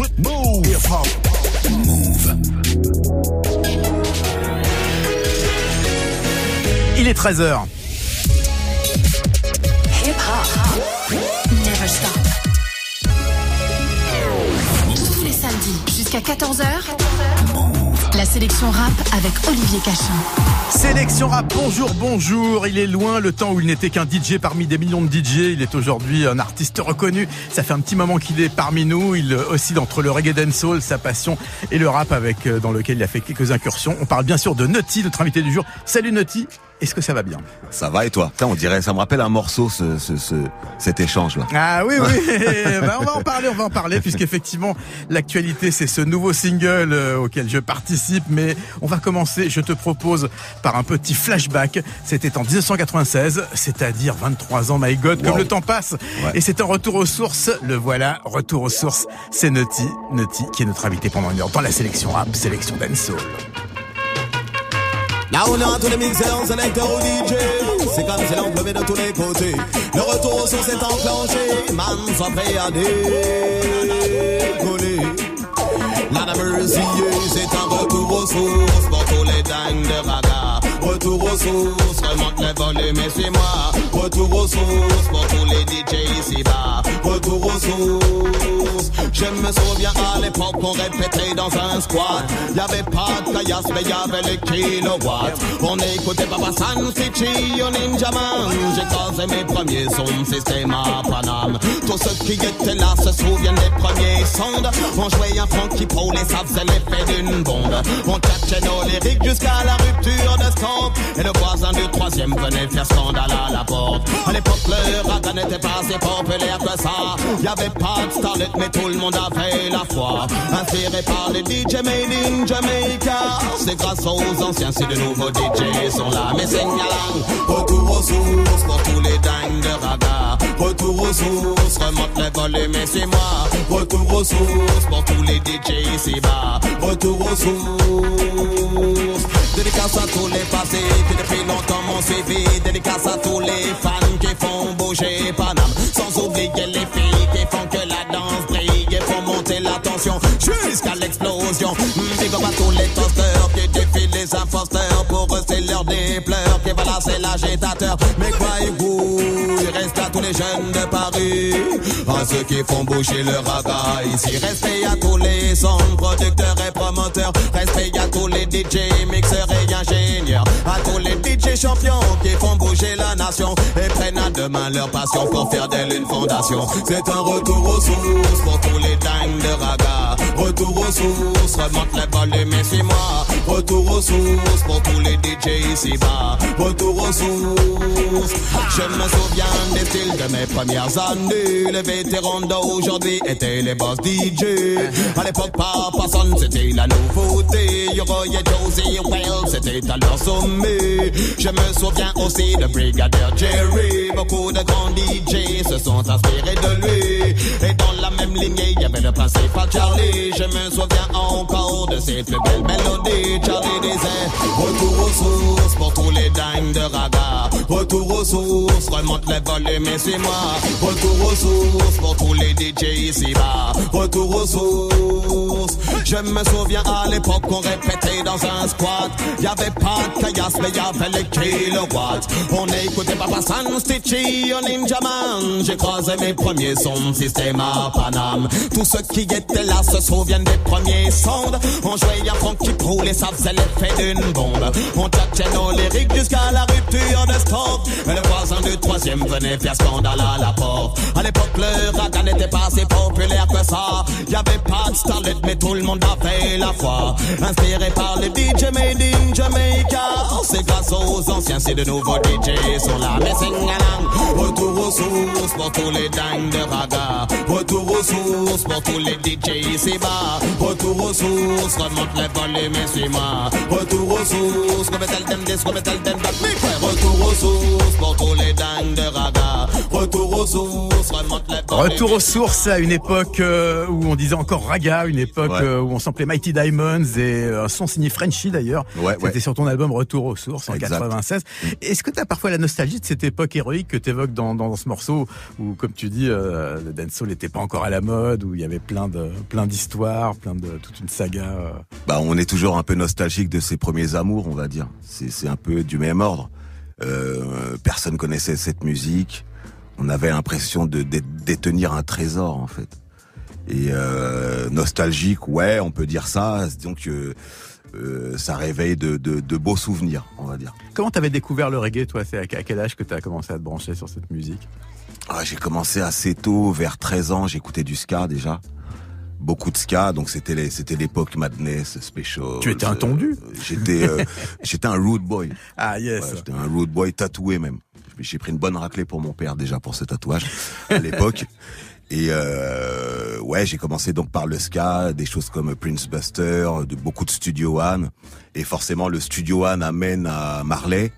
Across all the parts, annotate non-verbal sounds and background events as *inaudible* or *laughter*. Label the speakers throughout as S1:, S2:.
S1: Move. Hip hop. Move.
S2: Il est 13h.
S3: Hip hop. Never stop. Tous les samedis jusqu'à 14h. Sélection rap avec Olivier Cachin.
S2: Sélection rap, bonjour, bonjour. Il est loin le temps où il n'était qu'un DJ parmi des millions de DJ. Il est aujourd'hui un artiste reconnu. Ça fait un petit moment qu'il est parmi nous. Il oscille entre le reggae dancehall, sa passion, et le rap avec, euh, dans lequel il a fait quelques incursions. On parle bien sûr de Nutty, notre invité du jour. Salut Nutty. Est-ce que ça va bien?
S4: Ça va et toi? Putain, on dirait, ça me rappelle un morceau, ce, ce, ce cet échange là.
S2: Ah oui, oui. *laughs* Ben, on va en parler, on va en parler, puisqu'effectivement, l'actualité, c'est ce nouveau single euh, auquel je participe. Mais on va commencer, je te propose, par un petit flashback. C'était en 1996, c'est-à-dire 23 ans, my God, comme
S4: Wow.
S2: le temps passe.
S4: Ouais.
S2: Et c'est un retour aux sources. Le voilà, retour aux sources. C'est Nutty, Nutty, qui est notre invité pendant une heure dans la sélection rap, sélection dancehall.
S5: Là on a tous les mixeurs, sélecteurs ou DJ C'est comme si l'on pleuvait de tous les côtés. Le retour aux sources est enclenché Man, sois prêt à décoller La c'est un retour aux sources Pour tous les dingues de Retour aux sources, remonte les volumes et suis-moi Retour aux sources, pour tous les DJ ici-bas Retour aux sources Je me souviens à l'époque on répétait dans un squat. Y'avait pas de caillasse mais y'avait les kilowatts On écoutait Papa San Stitchy au Ninja Man. J'ai causé mes premiers sons, système à Paname. Tous ceux qui étaient là se souviennent des premiers sondes. On jouait un Frankie Paul et ça faisait l'effet d'une bombe. On tchatchait nos lyriques jusqu'à la rupture de Et le voisin du troisième venait faire scandale à la porte. À l'époque le raga n'était pas si populaire que ça. Y'avait pas de starlet mais tout le monde avait la foi. Inspiré par les DJ made in Jamaica. C'est grâce aux anciens si de nouveaux DJ sont là. Mais Retour aux sources pour tous les dingues de raga. Retour aux sources, remonte les volumes et c'est moi. Retour aux sources pour tous les DJ ici-bas. Retour aux sources Dédicace à tous les passés qui depuis longtemps m'ont suivi. Dédicace à tous les fans qui font bouger Paname. Sans oublier les filles qui font que la danse brille Et font monter la tension jusqu'à l'explosion. Mm, Big up à tous les toasters qui défient les imposteurs. Pour eux c'est l'heure des pleurs Qui voilà c'est l'agitateur. Mais croyez-vous il reste les jeunes de Paris. À ceux qui font bouger le raga Ici. Respect à tous les sons producteurs et promoteurs. Respect à tous les DJ mixeurs et ingénieurs. À tous les DJ champions qui font bouger la nation Et prennent à demain leur passion pour faire d'elle une fondation. C'est un retour aux sources pour tous les dingues de raga Retour aux sources, remonte les volumes et suis-moi. Retour aux sources pour tous les DJ ici-bas. Retour aux sources. Je me souviens des styles de mes premières années Les vétérans d'aujourd'hui étaient les boss DJ À l'époque pas personne c'était la nouveauté. Roy et Josie Well c'était à leur sommet. Je me souviens aussi de Brigadier Jerry. Beaucoup de grands DJ se sont inspirés de lui. Et dans la même lignée il y avait le principal Charlie. Je me souviens encore de ses plus belles mélodies. Charlie disait Retour aux sources pour tous les dingues de raga Retour aux sources, remonte les volumes suis-moi Retour aux sources pour tous les DJ ici-bas. Retour aux sources. Je me souviens à l'époque qu'on répétait dans un squat. Y'avait pas de caillasse mais y'avait les kilowatts. On écoutait Papa San Stitchy au Ninja Man J'ai croisé mes premiers sons, système à Paname. Tous ceux qui étaient là se souviennent des premiers sondes. On jouait à Frankie Pool et ça faisait l'effet d'une bombe. On tchatchait nos lyriques jusqu'à la rupture de stock. Et le voisin du troisième venait faire scandale à la l'époque le raga n'était pas si populaire que ça. Y'avait pas de starlet mais tout le monde avait la foi. Inspiré par les DJ made in Jamaica. C'est grâce aux anciens si de nouveaux DJ sont là Mais c'est Retour aux sources pour tous les dingues de raga. Retour aux sources pour tous les DJ ici-bas Retour aux sources, remonte les volumes et suis-moi. Retour aux sources, come tell them this, come tell them that retour aux sources pour tous les dingues de raga Retour aux sources,
S2: Retour aux sources à une époque euh, où on disait encore raga, une époque euh, où on samplait Mighty Diamonds et un son signé Frenchy d'ailleurs.
S4: Ouais,
S2: C'était sur ton album Retour aux sources en 96. Est-ce que tu as parfois la nostalgie de cette époque héroïque que tu évoques dans, dans, ce morceau où, comme tu dis, euh, le dancehall n'était pas encore à la mode, où il y avait plein de plein d'histoires, plein de toute une saga. Euh?
S4: Bah, on est toujours un peu nostalgique de ses premiers amours, on va dire. C'est un peu du même ordre. Euh, personne connaissait cette musique. On avait l'impression de, détenir un trésor en fait. Et euh, nostalgique, ouais, on peut dire ça. Donc euh, euh, ça réveille de, beaux souvenirs, on va dire.
S2: Comment t'avais découvert le reggae, toi? C'est à quel âge que tu as commencé à te brancher sur cette musique?
S4: Ah, J'ai commencé assez tôt, vers 13 ans, j'écoutais du ska déjà beaucoup de ska, donc c'était c'était l'époque Madness, Special.
S2: Tu étais un tondu?
S4: J'étais euh, *laughs* j'étais un rude boy.
S2: Ah yes.
S4: j'étais un rude boy tatoué même. J'ai pris une bonne raclée pour mon père déjà pour ce tatouage à l'époque. *laughs* Et euh, ouais, j'ai commencé donc par le ska, des choses comme Prince Buster, de beaucoup de Studio One, et forcément le Studio One amène à Marley,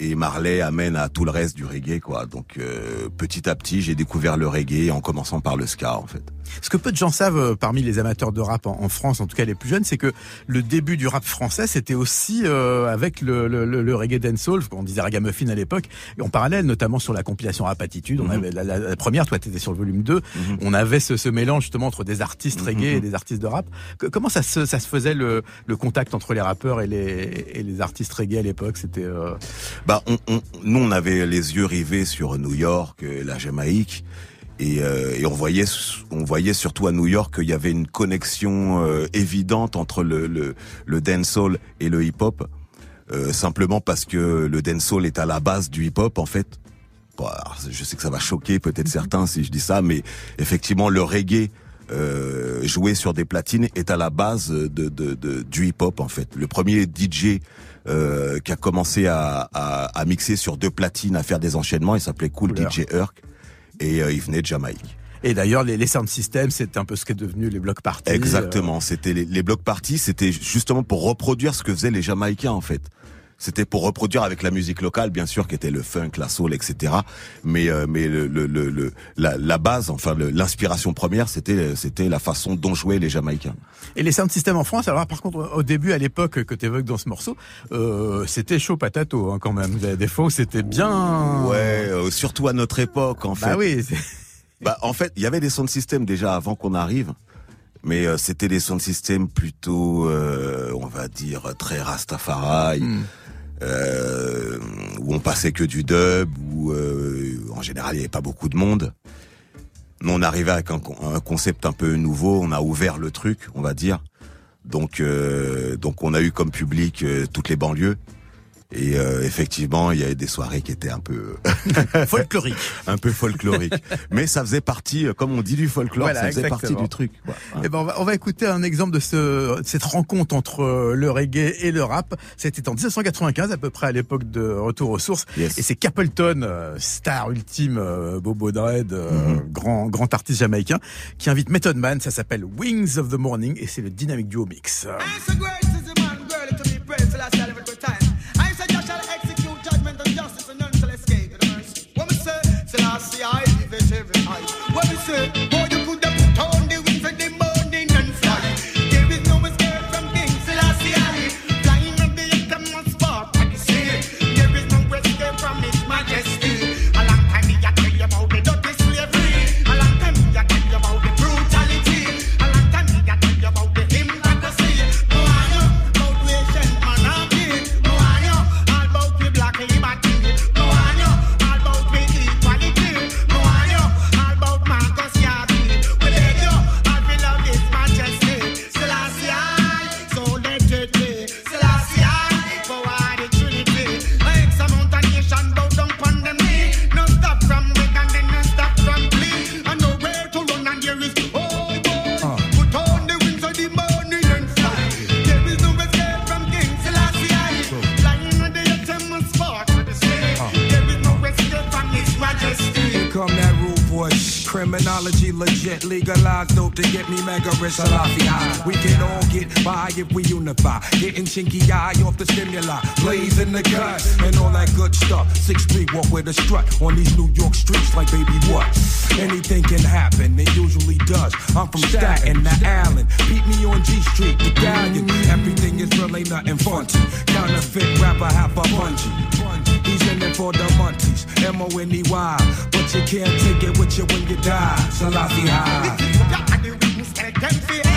S4: et Marley amène à tout le reste du reggae quoi. Donc euh, petit à petit, j'ai découvert le reggae en commençant par le ska en fait.
S2: Ce que peu de gens savent euh, parmi les amateurs de rap en, France, en tout cas les plus jeunes, c'est que le début du rap français, c'était aussi euh, avec le, le, le, reggae dancehall, on disait ragamuffin à l'époque, et en parallèle, notamment sur la compilation Rap Attitude, on mhm. avait la, première, toi t'étais sur le volume 2, mhm. on avait ce, ce, mélange justement entre des artistes mhm, reggae et des artistes de rap. comment ça se, ça se faisait le, le contact entre les rappeurs et les, et les artistes reggae à l'époque? C'était euh...
S4: bah on, on, nous on avait les yeux rivés sur New York, la Jamaïque. Euh, et, on voyait, on voyait surtout à New York qu'il y avait une connexion euh, évidente entre le, le, le dancehall et le hip-hop, euh, simplement parce que le dancehall est à la base du hip-hop en fait. je sais que ça va choquer peut-être certains si je dis ça, mais effectivement le reggae joué sur des platines est à la base de, de, de du hip-hop en fait. Le premier DJ qui a commencé à, à, à, mixer sur deux platines, à faire des enchaînements, il s'appelait Cool DJ Herc et euh, il venait de Jamaïque.
S2: Et d'ailleurs, les, les sound systems, c'est un peu ce qui est devenu les blocs parties.
S4: Exactement. C'était les, les blocs parties, c'était justement pour reproduire ce que faisaient les Jamaïcains en fait. C'était pour reproduire avec la musique locale, bien sûr, qui était le funk, la soul, etc. Mais euh, mais le, le, le, la, la base, enfin l'inspiration première, c'était c'était la façon dont jouaient les Jamaïcains.
S2: Et les sound systems en France, alors par contre, au début, à l'époque que tu évoques dans ce morceau, euh, c'était chaud patato hein, quand même. Des fois, c'était bien.
S4: Ouais, euh, surtout à notre époque, en bah fait.
S2: Bah oui.
S4: Bah en fait, il y avait des sound systems déjà avant qu'on arrive mais euh, c'était des sound systems plutôt, euh, on va dire, très Rastafari. Hmm euh, où on passait que du dub, où euh, en général il n'y avait pas beaucoup de monde. Mais on arrivait avec un, un, concept un peu nouveau, on a ouvert le truc, on va dire. Donc, euh, donc on a eu comme public toutes les banlieues. Et euh, effectivement, il y avait des soirées qui étaient un peu *laughs*
S2: folkloriques,
S4: un peu folkloriques. Mais ça faisait partie, euh, comme on dit du folklore, ça faisait partie du truc.
S2: Quoi. Et eh ben on va, on va, écouter un exemple de ce, cette rencontre entre euh, le reggae et le rap. C'était en 1995, à peu près à l'époque de Retour aux sources. Et c'est Capleton, star ultime, Bobo Dread, mm-hmm. grand grand artiste jamaïcain, qui invite Method Man. Ça s'appelle Wings of the Morning et c'est le Dynamic Duo Mix.
S6: say Legalize dope to get me mega rich Salafi We can all get by if we unify. Getting chinky eye off the stimuli. Blazing the cut and all that good stuff. Six feet walk with a strut on these New York streets like baby what? Anything can happen, it usually does. I'm from Staten to Allen. Beat me on G Street, the Galleon. Everything is really nothing funky. Counterfeit rapper, half a bungee. He's in it for the munchies, M-O-N-E-Y. But you can't take it with you when you die. Salafi high.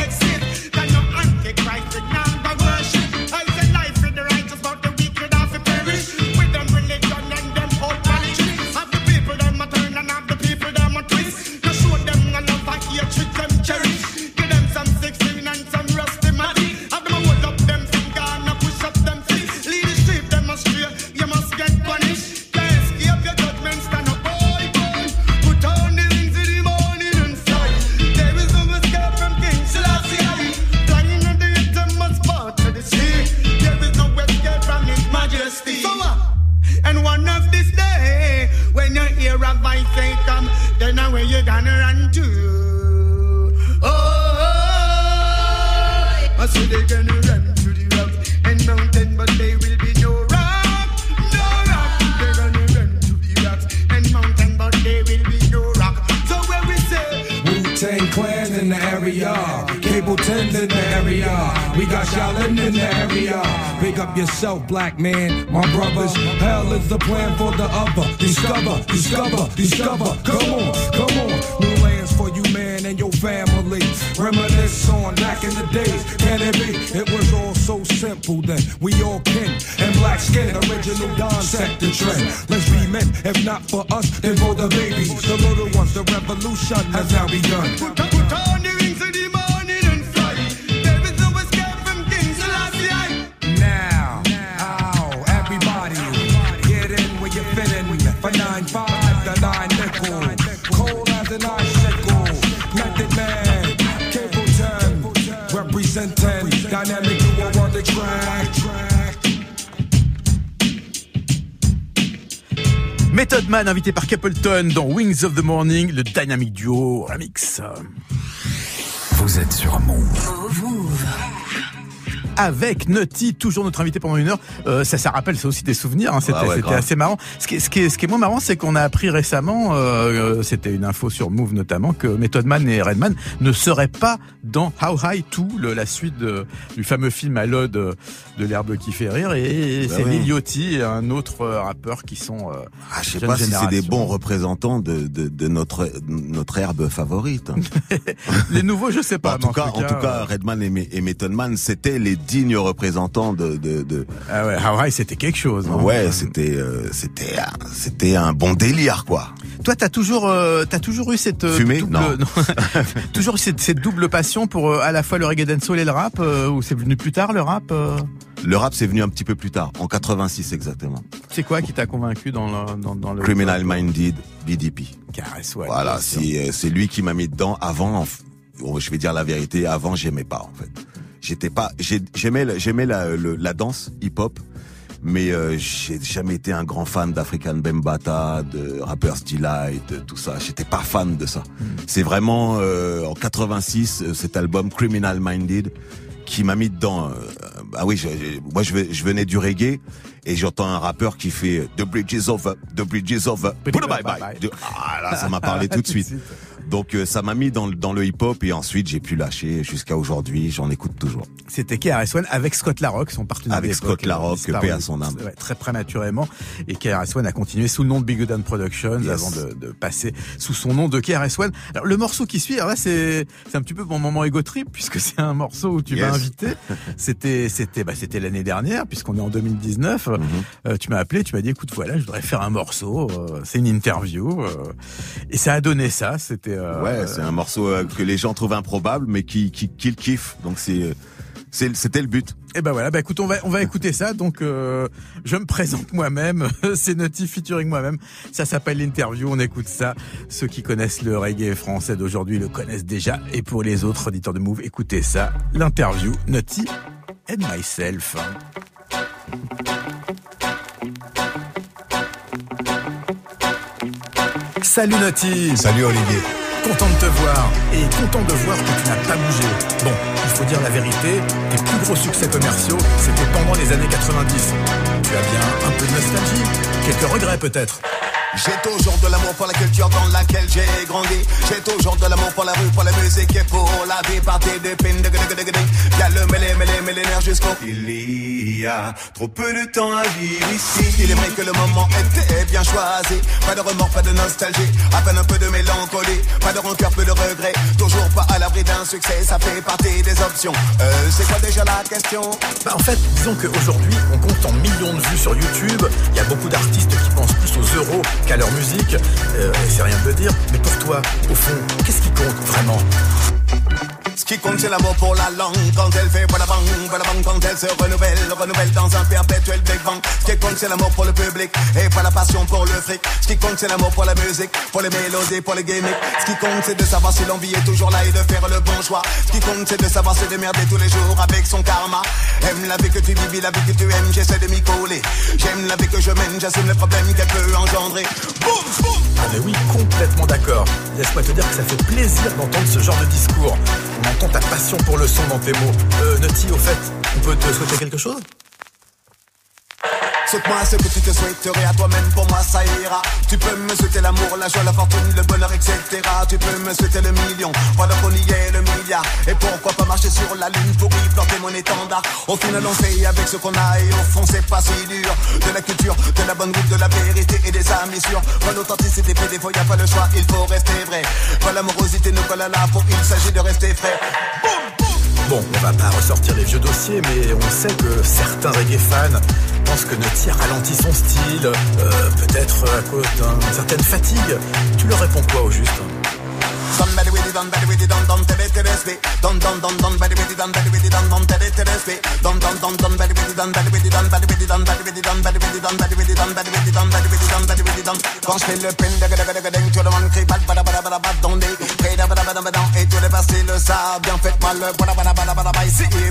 S6: Yourself, black man. My brothers, hell is the plan for the other. Discover, discover, discover. Come on, come on. New lands for you, man, and your family. Reminisce on back in the days. Can it be? It was all so simple then. We all kin and black skin. Original Don set the trend. Let's be men, if not for us, then for the babies. The little ones, the revolution has now begun.
S2: Method Man invité par Capleton dans Wings of the Morning, le Dynamic Duo remix.
S1: Vous êtes sur Move.
S2: Avec Nutty, toujours notre invité pendant une heure. Euh, ça, ça rappelle, c'est aussi des souvenirs. Hein, c'était, c'était assez marrant. Ce qui, est, ce qui est, ce qui est moins marrant, c'est qu'on a appris récemment, euh, euh, c'était une info sur Move notamment, que Method Man et Redman ne seraient pas dans How High 2, la suite du fameux film à l'ode de l'herbe qui fait rire. Et bah c'est ouais. Lil et un autre rappeur qui sont. Euh,
S4: ah, je sais pas si c'est des bons représentants de, de, de notre notre herbe favorite. *laughs*
S2: les nouveaux, je sais pas.
S4: en, tout cas, en tout cas, Redman et, et Method Man, c'était les digne représentant de, de, de...
S2: Ah ouais, c'était quelque chose. Hein.
S4: Ouais, c'était euh, c'était c'était un bon délire quoi.
S2: Toi, t'as toujours euh, t'as toujours eu cette
S4: euh,
S2: double,
S4: non. *laughs*
S2: toujours cette, cette double passion pour à la fois le reggae dancehall et le rap ou c'est venu plus tard le rap
S4: Le rap c'est venu un petit peu plus tard, en 86 exactement.
S2: C'est quoi qui t'a convaincu dans le dans, dans le
S4: Criminal Minded BDP.
S2: Caresse, ouais,
S4: voilà, c'est c'est lui qui m'a mis dedans avant je vais dire la vérité, avant j'aimais pas en fait j'étais pas, j'aimais, j'aimais la, la danse hip-hop, mais euh, j'ai jamais été un grand fan d'African Bembata, de Rapper's Delight, de tout ça. J'étais pas fan de ça. Hmm. C'est vraiment euh, en 86 euh, cet album Criminal Minded qui m'a mis dedans. ah oui, moi je, je venais du reggae et j'entends un rappeur qui fait The Bridge is over, The Bridge is over, put a bye bye. Ah là, ça m'a parlé tout de suite. *laughs* Donc euh, ça m'a mis dans, dans le hip-hop et ensuite j'ai pu lâcher jusqu'à aujourd'hui, j'en écoute toujours.
S2: C'était KRS-One avec Scott Larocque, son partenaire
S4: Avec Scott Larocque, paix à son âme.
S2: Ouais, très prématurément. Et KRS-One a continué sous le nom de Big Down Productions avant de, de, passer sous son nom de KRS-One. Alors le morceau qui suit, alors là c'est c'est un petit peu mon moment ego trip puisque c'est un morceau où tu m'as invité. C'était c'était bah c'était l'année dernière puisqu'on est en 2019. Mm-hmm. euh, tu m'as appelé, tu m'as dit écoute voilà, je voudrais faire un morceau, euh, c'est une interview euh, et ça a donné ça, c'était
S4: euh, ouais, c'est un morceau euh, que les gens trouvent improbable, mais qui qui, qui le kiffent. Donc c'est c'était le but.
S2: Et eh ben voilà, bah écoute, on va on va écouter ça. Donc euh, je me présente moi-même, *laughs* c'est Naughty featuring moi-même. Ça s'appelle l'interview. On écoute ça. Ceux qui connaissent le reggae français d'aujourd'hui le connaissent déjà. Et pour les autres auditeurs de Move, écoutez ça. L'interview Naughty and myself. Salut Naughty
S7: Salut Olivier
S2: content de te voir et content de voir que tu n'as pas bougé. Bon, il faut dire la vérité, tes plus gros succès commerciaux, c'était pendant les années 90. Tu as bien un peu de nostalgie, quelques regrets peut-être.
S7: J'ai toujours de l'amour pour la culture dans laquelle j'ai grandi. J'ai toujours de l'amour pour la rue, pour la musique et pour la vie. Partie de pin, de Y'a le mêlé, mêlé, mêlé jusqu'au. Il y a trop peu de temps à vivre ici. Il est vrai que le moment était bien choisi. Pas de remords, pas de nostalgie. À peine un peu de mélancolie. Pas de rancœur, peu de regret. Toujours pas à l'abri d'un succès. Ça fait partie des options. Euh, c'est quoi déjà la question?
S2: Bah, en fait, disons qu'aujourd'hui, on compte en millions de vues sur YouTube. Il y a beaucoup d'artistes qui pensent plus aux euros qu'à leur musique. Euh, c'est rien de dire, mais pour toi, au fond, qu'est-ce qui compte vraiment?
S7: Ce qui compte c'est l'amour pour la langue. Quand elle fait voilà bang, voilà bang Quand elle se renouvelle, renouvelle dans un perpétuel big bang Ce qui compte c'est l'amour pour le public Et pas la passion pour le fric. Ce qui compte c'est l'amour pour la musique Pour les mélodies, pour les gimmicks. Ce qui compte c'est de savoir si l'envie est toujours là Et de faire le bon choix. Ce qui compte c'est de savoir se démerder tous les jours Avec son karma. Aime la vie que tu vis, la vie que tu aimes J'essaie de m'y coller. J'aime la vie que je mène J'assume les problèmes qu'elle peut engendrer. Boum, boum.
S2: Ah mais oui, complètement d'accord. Laisse-moi te dire que ça fait plaisir d'entendre ce genre de discours on entend ta passion pour le son dans tes mots. Euh, Naughty, au fait, on peut te souhaiter quelque chose?
S7: Souhaite-moi ce que tu te souhaiterais à toi-même, pour moi ça ira. Tu peux me souhaiter l'amour, la joie, la fortune, le bonheur, etc. Tu peux me souhaiter le million, voilà qu'on y est, le milliard. Et pourquoi pas marcher sur la lune pour y planter mon étendard? Au final, on fait avec ce qu'on a et au fond, c'est pas si dur. De la culture, de la bonne route, de la vérité et des amis sûrs. Voilà l'authenticité fait des fois, y a pas le choix, il faut rester vrai. Voilà l'amorosité nous colle à la peau, il s'agit de rester frais.
S2: Bon, on va pas ressortir les vieux dossiers, mais on sait que certains reggae fans pensent que Nutty ralentit son style, euh, peut-être à cause d'une certaine fatigue. Tu leur réponds quoi au juste?
S7: Done, body with it done, done, tell it to this way. Done, done, done, done, with it done, body with it done, done, tell it to this way. Done, done, done, done, body with it done, body with it done, with it done, body with it done, done, body with it done, body with it done, body with it done, done. Quand je fais le pin, daga daga daga ding, tout le crie, bada bada bada bada bada, dans des, crie bada bada bada et tous les passés le savent, bien faites-moi le bada bada bada bada bada,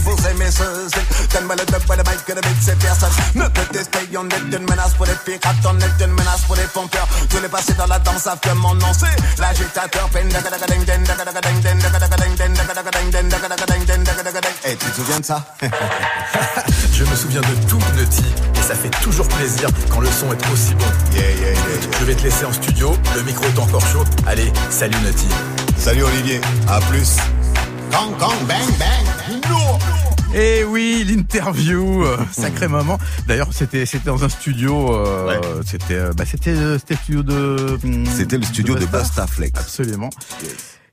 S7: vous aimez ce style, le bada bada, que le beat c'est personne. Ne te on est une menace pour les pirates, on est une menace pour les pompeurs. Tous les passés dans la danse savent que mon nom c'est l'agitateur, daga et tu te souviens de ça *laughs*
S2: Je me souviens de tout, Nutty, et ça fait toujours plaisir quand le son est aussi bon.
S7: Yeah, yeah, yeah,
S2: Je vais te laisser en studio, le micro est encore chaud. Allez, salut Nutty.
S7: Salut Olivier, à plus. Kong, kong, bang, bang. No
S2: et eh oui, l'interview, euh, sacré moment. D'ailleurs, c'était c'était dans un studio. Euh, C'était euh, bah, c'était le studio de.
S4: Hmm, c'était le studio de, de Basta Flex.
S2: Absolument.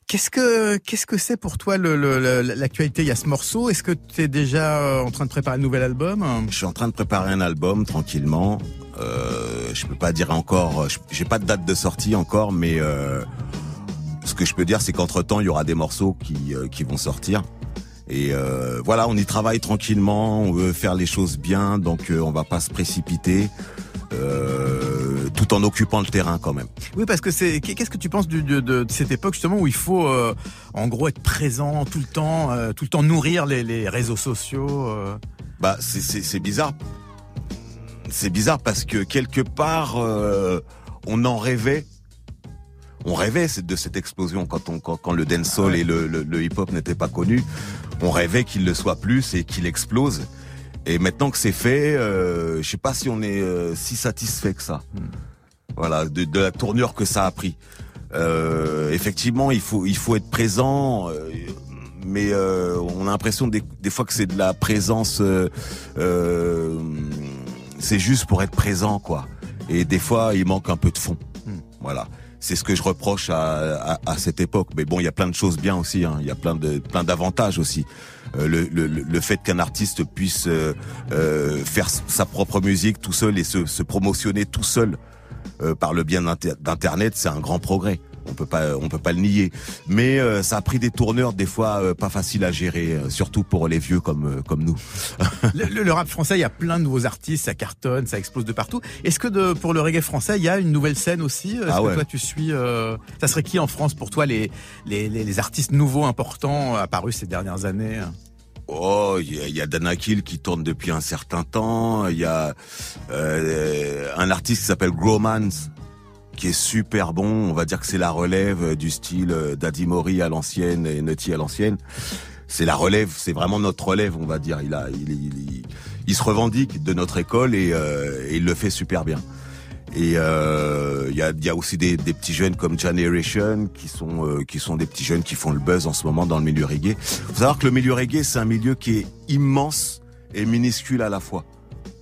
S2: Qu'est-ce que qu'est-ce que c'est pour toi l'actualité? Il y a ce morceau. Est-ce que tu es déjà en train de préparer un nouvel album?
S4: Je suis en train de préparer un album tranquillement. Euh, je peux pas dire encore. J'ai pas de date de sortie encore, mais euh, ce que je peux dire, c'est qu'entre temps, il y aura des morceaux qui euh, qui vont sortir. Et euh, voilà, on y travaille tranquillement. On veut faire les choses bien, donc on va pas se précipiter. Euh, tout en occupant le terrain quand même.
S2: Oui, parce que c'est qu'est-ce que tu penses de, de, de, cette époque justement où il faut euh, en gros être présent tout le temps, euh, tout le temps nourrir les, les réseaux sociaux. Euh?
S4: Bah c'est bizarre. C'est bizarre parce que quelque part on en rêvait. On rêvait de cette explosion quand on quand, quand le dancehall et le, le, le hip-hop n'étaient pas connus. On rêvait qu'il le soit plus et qu'il explose. Et maintenant que c'est fait, euh, je sais pas si on est euh, si satisfait que ça. Hmm. Voilà, de, de, la tournure que ça a pris. Euh, effectivement, il faut il faut être présent, euh, mais euh, on a l'impression des, des, fois que c'est de la présence. c'est juste pour être présent, quoi. Et des fois, il manque un peu de fond. Hmm. Voilà c'est ce que je reproche à, à, à, cette époque. Mais bon, il y a plein de choses bien aussi. Hein. Il y a plein de plein d'avantages aussi. Euh, le, le, le, fait qu'un artiste puisse euh, euh, faire sa propre musique tout seul et se, se promotionner tout seul euh, par le bien d'internet, c'est un grand progrès on peut pas on peut pas le nier. Mais euh, ça a pris des tourneurs des fois euh, pas faciles à gérer euh, surtout pour les vieux comme comme nous. *laughs*
S2: Le, le, rap français il y a plein de nouveaux artistes ça cartonne ça explose de partout. Est-ce que de, pour le reggae français il y a une nouvelle scène aussi est-ce ah que toi tu suis ça serait qui en France pour toi les les, les, les artistes nouveaux importants apparus ces dernières années?
S4: Oh, il y a, y a Danakil qui tourne depuis un certain temps. Il y a euh, un artiste qui s'appelle Gromans qui est super bon. On va dire que c'est la relève du style Daddy Mori à l'ancienne et Nutty à l'ancienne. C'est la relève, c'est vraiment notre relève, on va dire. Il a, il, il, il, se revendique de notre école et, et il le fait super bien. Et euh, il y, a, y, a, aussi des, des, petits jeunes comme Generation qui sont euh, qui sont des petits jeunes qui font le buzz en ce moment dans le milieu reggae. Faut savoir que le milieu reggae c'est un milieu qui est immense et minuscule à la fois.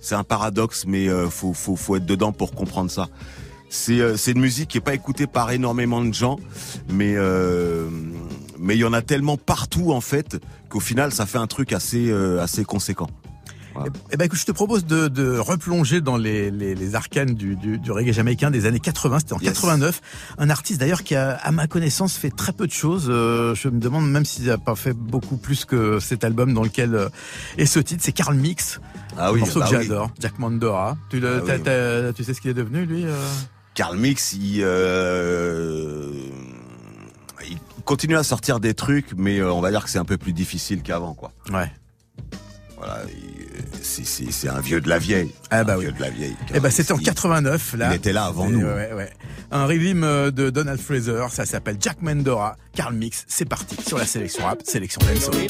S4: C'est un paradoxe, mais euh, faut faut faut être dedans pour comprendre ça. C'est euh, c'est une musique qui est pas écoutée par énormément de gens, mais euh, mais il y en a tellement partout en fait qu'au final ça fait un truc assez assez conséquent.
S2: Voilà. Eh ben, écoute, je te propose de, de replonger dans les, les, les arcanes du, du, du, reggae jamaïcain des années 80. C'était en yes. 89. Un artiste d'ailleurs qui a, à ma connaissance, fait très peu de choses. Euh, je me demande même s'il n'a pas fait beaucoup plus que cet album dans lequel euh, est ce titre. C'est Carl Mix.
S4: Ah oui,
S2: un morceau
S4: bah
S2: que j'adore. Oui. Jack Mandora. Tu, ah oui. tu sais ce qu'il est devenu, lui euh...
S4: Carl Mix, il, euh, il continue à sortir des trucs, mais euh, on va dire que c'est un peu plus difficile qu'avant, quoi.
S2: Ouais.
S4: Voilà, c'est un vieux de la vieille.
S2: Ah bah
S4: un
S2: oui.
S4: vieux de la vieille.
S2: Eh ben c'était en 89 là.
S4: Il était là avant nous.
S2: Ouais, ouais. Un rhythm de Donald Fraser, ça s'appelle Jack Mendora, Carl Mix. C'est parti sur la sélection rap, sélection dancehall.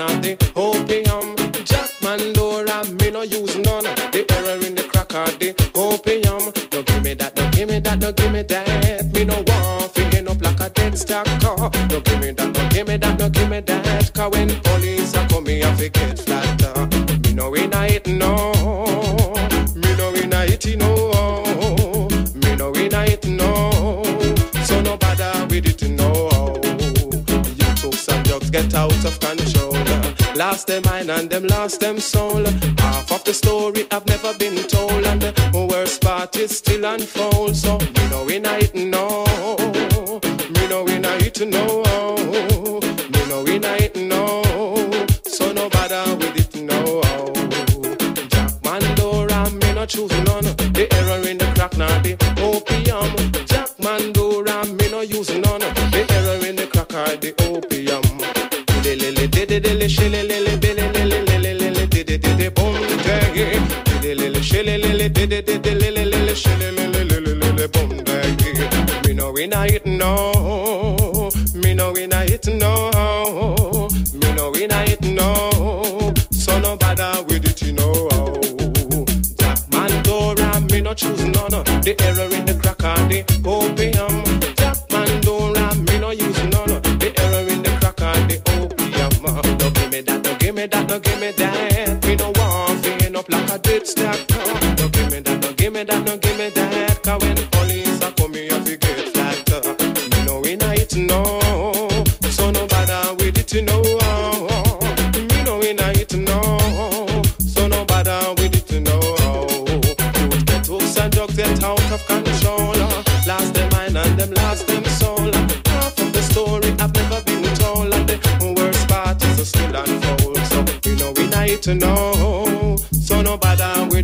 S8: In the opium. Jack Mandora, me no use none. The error in the crack, or the opium. No give me that, no give me that, no give me that. Me no want fi end up like a dead stock car. No give me that, no give me that, no give me that. Cause when police a come, me have to get flatter. Me no in a it, no. Me no in a it, no. Me no in a it, no. So no bother with it, no You took some drugs, get out of control. Lost their mind and them lost them soul. Half of the story I've never been told, and the worst part is still unfold. So me know we not no, me know we not no, me know we not no. So no bother with it no. Jack Mandora, me no choose none. The error in the crack, now the opium. Jack Mandora, me no use none. The error in the crack, or the opium lele shele lele bele me know we not it no me know we not it no me know we not it no so no bother with it you Jack Mandora me no choose none. The error in the crack and the opium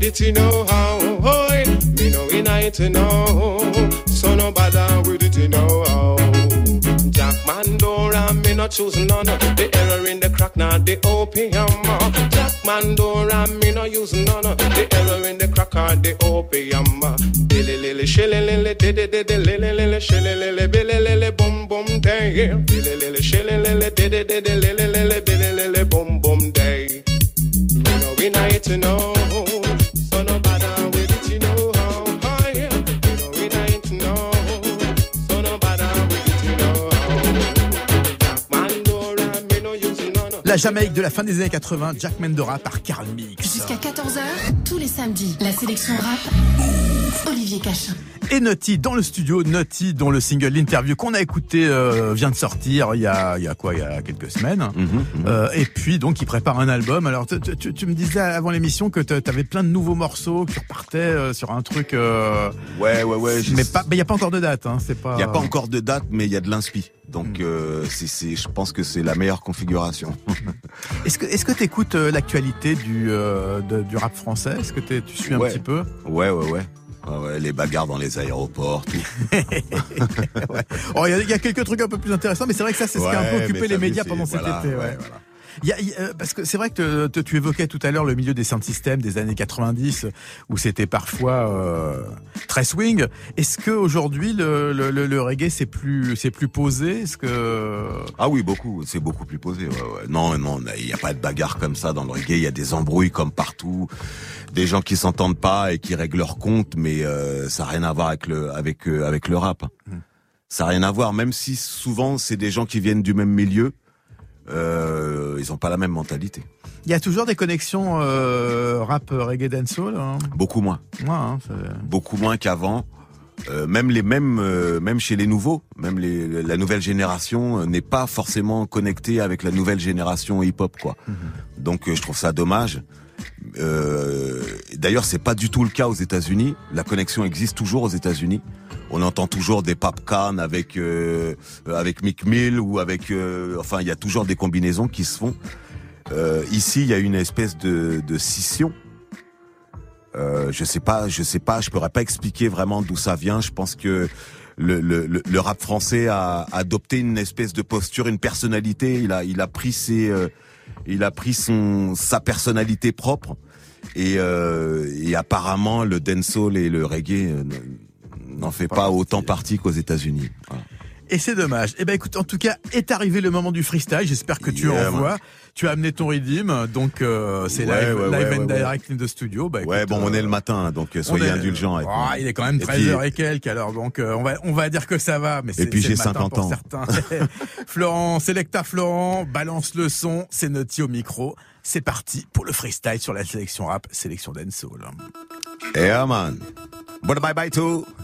S8: with it to know how. Hoy, me know we not to know. So no bother with it to know how. Jack Mandora, me not choose none. The error in the crack, not the opium. Jack Mandora, me not use none. The error in the crack, or the opium. Lily lily shilly lily diddy diddy lily lily shilly lily billy lily boom boom day. Lily lily shilly lily diddy diddy lily lily billy lily boom boom day. Me know we not to know.
S2: La Jamaïque de la fin des années 80, Jack Mendora par Carl Mix.
S3: Jusqu'à 14h, tous les samedis, la sélection rap, Olivier Cachin.
S2: Et Naughty dans le studio, Naughty dont le single l'interview qu'on a écouté euh, vient de sortir il y a il y a quoi il y a quelques semaines.
S4: Mm -hmm.
S2: euh, et puis donc il prépare un album. Alors tu, tu, tu me disais avant l'émission que tu avais plein de nouveaux morceaux qui repartaient euh, sur un truc.
S4: Ouais ouais ouais.
S2: Mais pas mais il y a pas encore de date. Hein, c'est pas.
S4: Il y a pas encore de date, mais il y a de l'inspi. Donc mm. c'est je pense que c'est la meilleure configuration. *laughs*
S2: est-ce que est-ce que tu écoutes l'actualité du de, du rap français? Est-ce que tu suis un
S4: ouais.
S2: petit peu?
S4: Ouais ouais ouais. Ouais, les bagarres dans les aéroports. *laughs*
S2: Oh, il ouais. y, y, a quelques trucs un peu plus intéressants, mais c'est vrai que ça, c'est ce qui a un peu occupé les médias pendant cet été. Y a, y a, euh, parce que c'est vrai que te, te, tu évoquais tout à l'heure le milieu des sound systems des années 90 où c'était parfois euh, très swing. Est-ce que aujourd'hui le, le, le, le, reggae c'est plus c'est plus posé? Est-ce que
S4: ah oui beaucoup, c'est beaucoup plus posé. Ouais, ouais. Non non, il n'y a pas de bagarre comme ça dans le reggae. Il y a des embrouilles comme partout, des gens qui s'entendent pas et qui règlent leur compte, mais euh, ça n'a rien à voir avec le avec euh, avec le rap. Hum. Ça n'a rien à voir, même si souvent c'est des gens qui viennent du même milieu euh, ils n'ont pas la même mentalité.
S2: Il y a toujours des connexions euh, rap euh, reggae dancehall. Hein
S4: Beaucoup moins.
S2: Hein,
S4: Beaucoup moins qu'avant. Même les mêmes, même chez les nouveaux, même la nouvelle génération n'est pas forcément connectée avec la nouvelle génération hip-hop, quoi. Mhm. Donc je trouve ça dommage. D'ailleurs, c'est pas du tout le cas aux États-Unis. La connexion existe toujours aux États-Unis on entend toujours des Pap Khan avec euh, avec Mick Mill ou avec euh, enfin il y a toujours des combinaisons qui se font. Euh, ici il y a une espèce de, de scission. Euh, je sais pas, je sais pas, je pourrais pas expliquer vraiment d'où ça vient. Je pense que le, le, le, rap français a adopté une espèce de posture, une personnalité. Il a, il a pris ses, euh, il a pris son, sa personnalité propre. Et, euh, et apparemment, le dancehall et le reggae euh, n'en fait pas autant partie qu'aux États-Unis.
S2: Et c'est dommage. Eh ben écoute, en tout cas, est arrivé le moment du freestyle. J'espère que tu
S4: en
S2: vois. Tu as amené ton redeem, donc euh, c'est live, and direct in the studio. Bah,
S4: ouais, bon, on
S2: euh,
S4: est le matin, donc euh, soyez
S2: est...
S4: indulgents.
S2: Ah, il est quand même 13h
S4: et,
S2: et, quelques, alors donc on va on va dire que ça va. Mais et
S4: puis j'ai 50 ans.
S2: Certains. *laughs* Florent, Selecta Florent, balance le son, c'est Naughty au micro. C'est parti pour le freestyle sur la sélection rap, sélection dancehall.
S4: Hey man, bye bye bye
S7: too.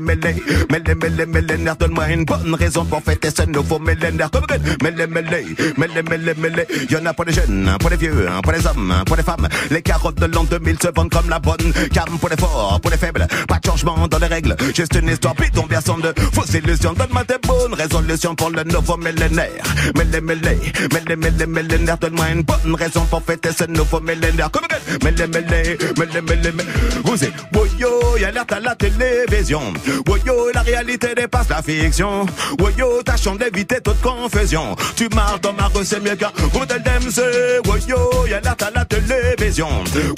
S7: mêlé, mêlé, mêlé, millénaire. Donne-moi une bonne raison pour fêter ce nouveau millénaire. Comme mêlé, mêlé, mêlé, mêlé, mêlé. Y'en a pour les jeunes, pour les vieux, pour les hommes, pour les femmes. Les carottes de l'an 2000 se vendent comme la bonne cam pour les forts, pour les faibles. Pas de changement dans les règles. Juste une histoire bidon bien de fausses illusions. Donne-moi tes bonnes résolutions pour le nouveau millénaire. Mêlé, mêlé, mêlé, mêlé, millénaire. Donne-moi une bonne raison pour fêter ce nouveau millénaire. Comme mêlé, mêlé, mêlé, mêlé, mêlé. Vous êtes, woyo, y'a alerte à la télévision. Woyo, la réalité dépasse la fiction. Woyo, tâchons d'éviter toute confusion. Tu marches dans ma rue, c'est mieux qu'un hôtel d'MC. Woyo, y'a alerte à la télévision.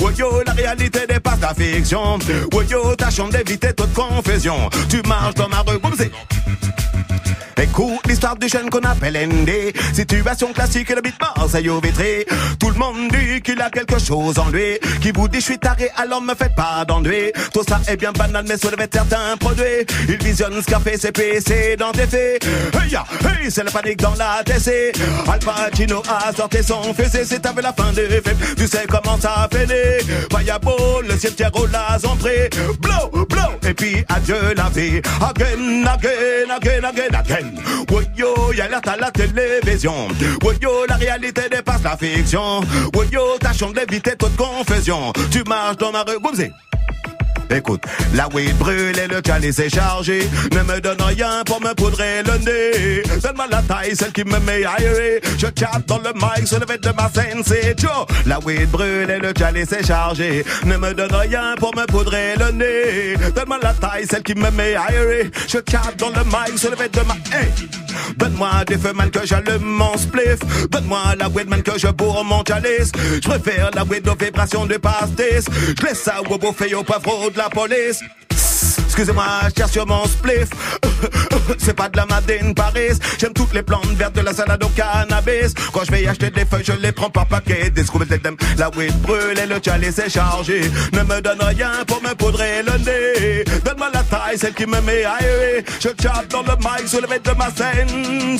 S7: Woyo, la réalité dépasse la fiction. Woyo, tâchons d'éviter toute confusion. Tu marches dans ma rue, c'est Écoute l'histoire du jeune qu'on appelle ND. Situation classique le beat Marseille au vitré. Tout le monde dit qu'il a quelque chose en lui. Qui vous dit je suis taré, alors me faites pas d'enduit. Tout ça est bien banal, mais soulevez certains produits. Il visionne ce qu'a fait ses PC dans tes faits. Hey, ya, hey, c'est la panique dans la TC. Al Pacino a sorti son fessé, c'est avec la fin des film. Tu sais comment ça fait les. beau, le cimetière aux las entrées. Blow, blow, et puis adieu la vie. Again, again, again, again, again. Woyo, y'a l'air à la télévision. Woyo, la réalité dépasse la fiction. Woyo, tâchons d'éviter toute confusion. Tu marches dans ma rue, boumzé. Écoute, la weed brûle et le calice est chargé. Ne me donne rien pour me poudrer le nez. Donne-moi la taille, celle qui me met aéré. Je chatte dans le mic sur le vêt de ma scène, c'est Joe. La weed brûle et le calice est chargé. Ne me donne rien pour me poudrer le nez. Donne-moi la taille, celle qui me met aéré. Je chatte dans le mic sur le de ma... Hey! Donne-moi des feux man que j'allume mon spliff. Donne-moi la weed man que je bourre mon chalice. Je préfère la weed aux vibrations de pastis. Je laisse ça au beau fait au poivreau la police. Excusez-moi, je cherche sur mon spliff. *laughs* C'est pas de la Madeleine Paris. J'aime toutes les plantes vertes de la salade au cannabis. Quand je vais acheter des feuilles, je les prends par paquet. Des scoops, des La weed brûle et le chalice est chargé. Ne me donne rien pour me poudrer le nez. Donne-moi la taille, celle qui me met aéré. Je chatte dans le mic sur le de ma scène.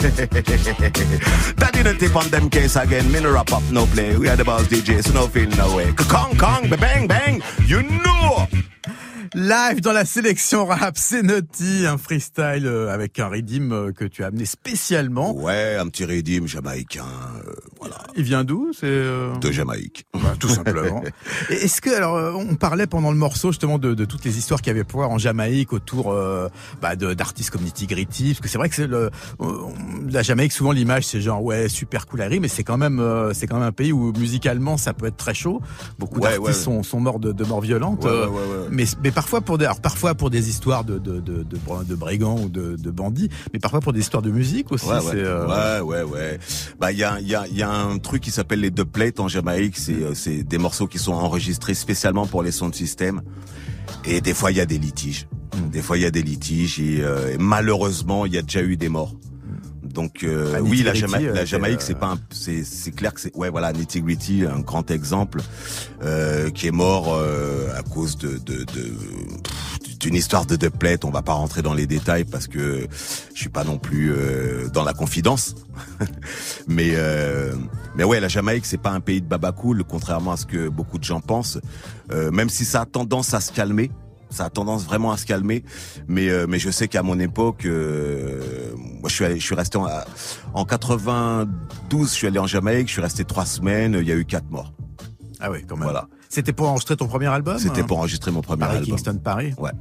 S7: *laughs* Daddy didn't tip on them case again. Wrap up, no play. We are the boss DJ, so no feel no way. Kong, kong, bang, bang. You know.
S2: Live dans la sélection rap, c'est Nutty, un freestyle euh, avec un redeem euh, que tu as amené spécialement.
S4: Ouais, un petit redeem jamaïcain, euh, voilà.
S2: Il vient d'où C'est
S4: de Jamaïque.
S2: Bah, tout simplement. *laughs* Est-ce que alors on parlait pendant le morceau justement de, de toutes les histoires qu'il y avait pour voir en Jamaïque autour bah, d'artistes comme Nitty Gritty, parce que c'est vrai que c'est le la Jamaïque souvent l'image c'est genre ouais super cool mais c'est quand même c'est quand même un pays où musicalement ça peut être très chaud. Beaucoup d'artistes sont, sont morts de, de mort violente. mais mais parfois pour des, alors parfois pour des histoires de, de, de, de, brigands ou de, de bandits, mais parfois pour des histoires de musique aussi.
S4: Ouais, ouais, euh, ouais, ouais, Bah, il y a, y, a, y a un truc qui s'appelle les dubplates en Jamaïque. C'est, euh, c'est des morceaux qui sont enregistrés spécialement pour les sons de système. Et des fois, il y a des litiges. Hmm. Des fois, il y a des litiges et, euh, malheureusement, il y a déjà eu des morts. Donc euh, oui, la, la Jamaïque, c'est pas, c'est c'est clair que c'est, ouais, voilà, Nitty Gritty, un grand exemple, euh, qui est mort euh, à cause de, de, de d'une histoire de duplet. On va pas rentrer dans les détails parce que je suis pas non plus euh, dans la confidence. *laughs* mais euh, mais ouais, la Jamaïque c'est pas un pays de baba cool, contrairement à ce que beaucoup de gens pensent. Euh, même si ça a tendance à se calmer, ça a tendance vraiment à se calmer. Mais mais je sais qu'à mon époque, moi je suis allé, je suis resté en, en 92, je suis allé en Jamaïque, je suis resté trois semaines, il y a eu quatre morts.
S2: Ah oui, quand même. Voilà. C'était pour enregistrer ton premier album
S4: C'était pour enregistrer mon premier
S2: Paris,
S4: album.
S2: Kingston Paris
S4: Ouais.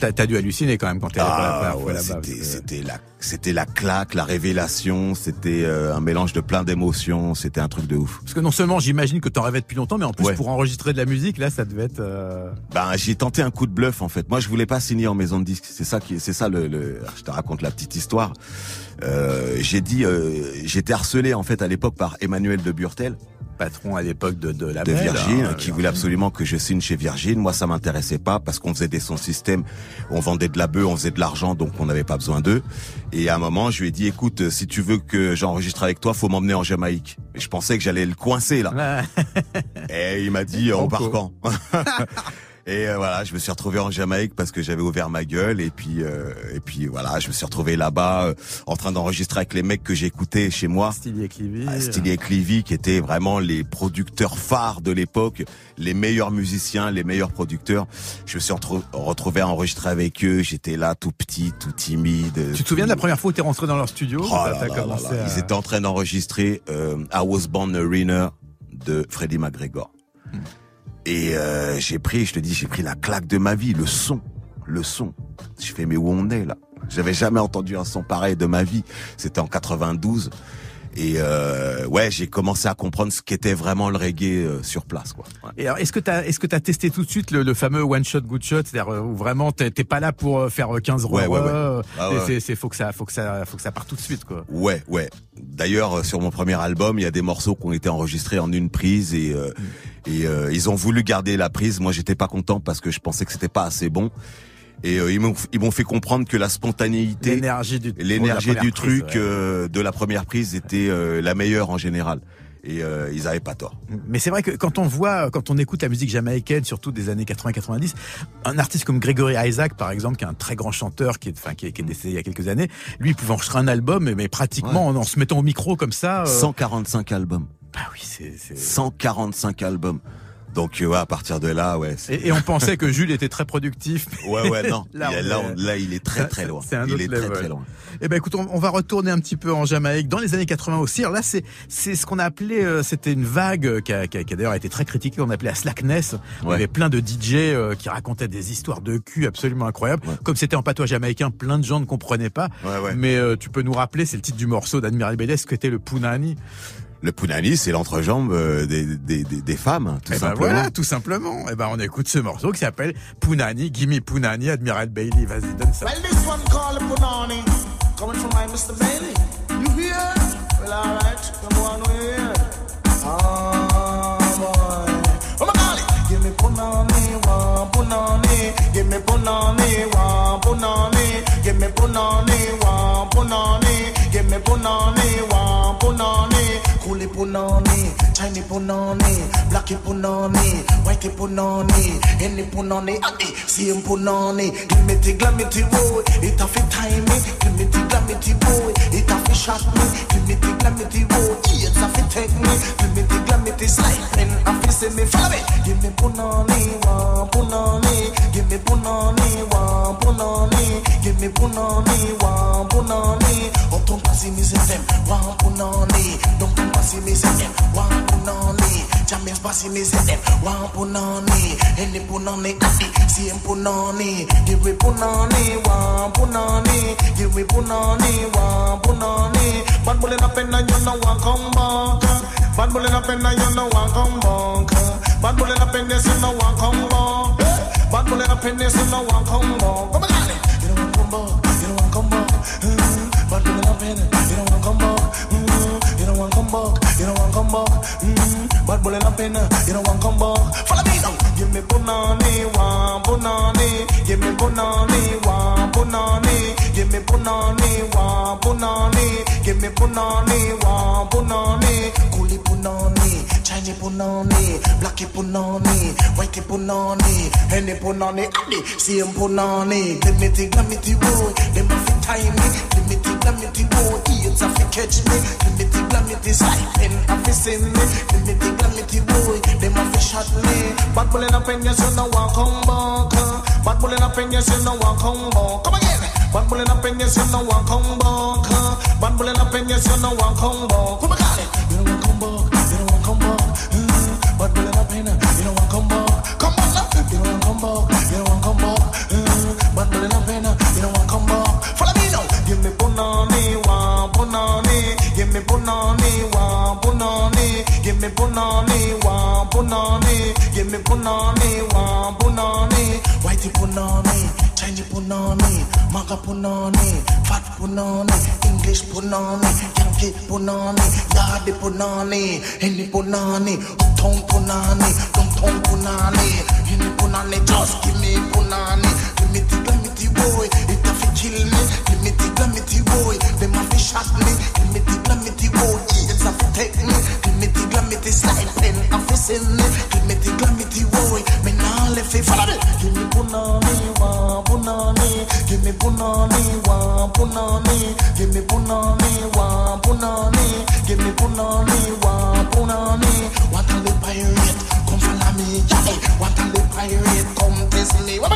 S2: T'as as dû halluciner quand même quand t'es
S4: ah, ouais, là-bas. C'était la, c'était la claque, la révélation. C'était euh, un mélange de plein d'émotions. C'était un truc de ouf.
S2: Parce que non seulement j'imagine que t'en rêvais depuis longtemps, mais en plus pour enregistrer de la musique, là, ça devait être. Euh...
S4: Ben j'ai tenté un coup de bluff en fait. Moi, je voulais pas signer en maison de disque. C'est ça qui, c'est ça le, le, Je te raconte la petite histoire. Euh, j'ai dit, euh, j'étais harcelé en fait à l'époque par Emmanuel de Burtel
S2: patron à l'époque de, de la
S4: de Virgin, hein, qui voulait absolument que je signe chez Virgin. Moi, ça m'intéressait pas parce qu'on faisait des sons système, on vendait de la bœuf, on faisait de l'argent, donc on n'avait pas besoin d'eux. Et à un moment, je lui ai dit, écoute, si tu veux que j'enregistre avec toi, faut m'emmener en Jamaïque. Et je pensais que j'allais le coincer là. Et il m'a dit, on part quand Et euh, voilà, je me suis retrouvé en Jamaïque parce que j'avais ouvert ma gueule et puis euh, et puis voilà, je me suis retrouvé là-bas euh, en train d'enregistrer avec les mecs que j'écoutais chez moi.
S2: Stylé Clivy.
S4: Ah, Clivy qui étaient vraiment les producteurs phares de l'époque, les meilleurs musiciens, les meilleurs producteurs. Je me suis retrouvé à enregistrer avec eux, j'étais là tout petit, tout timide.
S2: Tu te souviens de la première fois où tu es rentré dans leur studio
S4: oh Ils étaient en train d'enregistrer I Was Born a Winner de Freddie McGregor. Hmm. Et euh, j'ai pris, je te dis, j'ai pris la claque de ma vie, le son, le son. Je fais mais où on est là? J'avais jamais entendu un son pareil de ma vie. C'était en 92. Et euh, ouais, j'ai commencé à comprendre ce qu'était vraiment le reggae euh, sur place, quoi.
S2: Et alors, est-ce que t'as, est-ce que t'as testé tout de suite le, fameux one shot good shot, c'est-à-dire euh, où vraiment t'es, pas là pour euh, faire 15
S4: ouais, ouais,
S2: ouais. Ah c'est, c'est, faut que ça, faut que ça, faut que ça parte tout de suite, quoi.
S4: Ouais, ouais. D'ailleurs, sur mon premier album, il y a des morceaux qui ont été enregistrés en une prise et mm. et ils ont voulu garder la prise. Moi, j'étais pas content parce que je pensais que c'était pas assez bon. Et euh, ils m'ont ils m'ont fait comprendre que la spontanéité,
S2: l'énergie du,
S4: l'énergie du truc euh, de la première prise était euh, la meilleure en général. Et ils avaient pas tort.
S2: Mais c'est vrai que quand on voit, quand on écoute la musique jamaïcaine, surtout des années 80-90, un artiste comme Gregory Isaac, par exemple, qui est un très grand chanteur, qui est, enfin, qui est, décédé il y a quelques années, lui, il pouvait enregistrer un album, mais, pratiquement en, se mettant au micro comme ça.
S4: 145 albums.
S2: Bah oui, c'est
S4: 145 albums. Donc ouais, à partir de là, ouais.
S2: Et, et, on pensait que Jules était très productif.
S4: Ouais, ouais, non. *laughs* là, là, il est très très loin.
S2: C'est un
S4: il
S2: est
S4: très très loin.
S2: Eh ben écoute, on, va retourner un petit peu en Jamaïque dans les années 80 aussi. Alors là, c'est c'est ce qu'on a appelé, euh, c'était une vague qui a, qui a, qui a d'ailleurs été très critiquée. On appelait la slackness. Il y avait plein de DJ euh, qui racontaient des histoires de cul absolument incroyables. Comme c'était en patois jamaïcain, plein de gens ne comprenaient pas. Mais euh, tu peux nous rappeler, c'est le titre du morceau d'Admiral Bédès, ce qu'était le Punani.
S4: Le punani, c'est l'entrejambe euh, des, des, des, des, femmes, tout
S2: et eh
S4: ben
S2: simplement. voilà, tout simplement. Et eh ben on écoute ce morceau qui s'appelle Punani, Gimme Punani, Admiral Bailey. Vas-y, donne ça. Well, this one called Punani, coming from my Mr. Bailey. You hear? Well, alright, come on, we hear. Ah, me Punani, one Punani. Give me Punani, one Punani. Give me Punani, one Punani. Coolie punani, Chinese punani, Blackie punani, Whitey punani, any punani, adi, same punani. Give me the glamity boy, it a fit time me. Give me the glamity boy, it a fit shot me. Give me the glamity boy, ears a fit take me. Give me the glamity slide, men a fit see me follow me. Give me punani, wa punani, give me punani.
S9: Me punani, wa punani. Oh, don't pass me say them, eh. wa punani. Don't pass me say them, eh. wa punani. Jamaica pass me say them, eh. wa punani. Any punani, same punani. Give me punani, wa punani. Give me punani, wa punani. Bad bullet up and you know one come back. Bad bullet up and you know one come back. Bad bullet up and you know one come back. Bad bullet up and you know one come back. Come on, darling. You don't want come back. You don't want come back. Mm. Bad bullet up and you don't want come back. Mm. You don't want come back. You don't want come back. Mm. Bad bullet up and you don't want come back. Follow me now. Give me punani, wa punani. Give me punani, wa punani. Give me punani, wa punani. Give me punani, wa punani. Kuli punani, Chinese punani, blacky punani, whitey punani, any punani, adi, same punani. Give me the glamity boy, them a fit time me. Give me the glamity boy, eats a fit catch me. Give me the glamity side, pen a fit send me. Give me the glamity boy, them a fit shot me. Bad bullet up in your son, no one come back. Bad bullet up in your son, no one come back. Come again. Bad bullet up in your son, no one come back. Bad bullet up in your son, no one come back. Come again. You me punani, wa punani. Give me punani, wa punani. Give me punani, wa punani. Whitey punani, Chinese punani, Maga punani, Fat punani, English punani, Yankee punani, Yadi punani, Any punani, Uptown punani, Downtown punani, Any punani, just give me punani, give me the boy, it a fi kill me, give me the glamity boy, them a fi shot me, give me the glamity boy, it's a fi take me, give me the glamity slide pen, a fi send me, give me the glamity boy, me nah left it, follow me, give me punani, wa punani, give me punani, wa punani, give me punani, wa punani, give me punani, wa punani, what a little pirate, come follow me, what a pirate, come test me, what.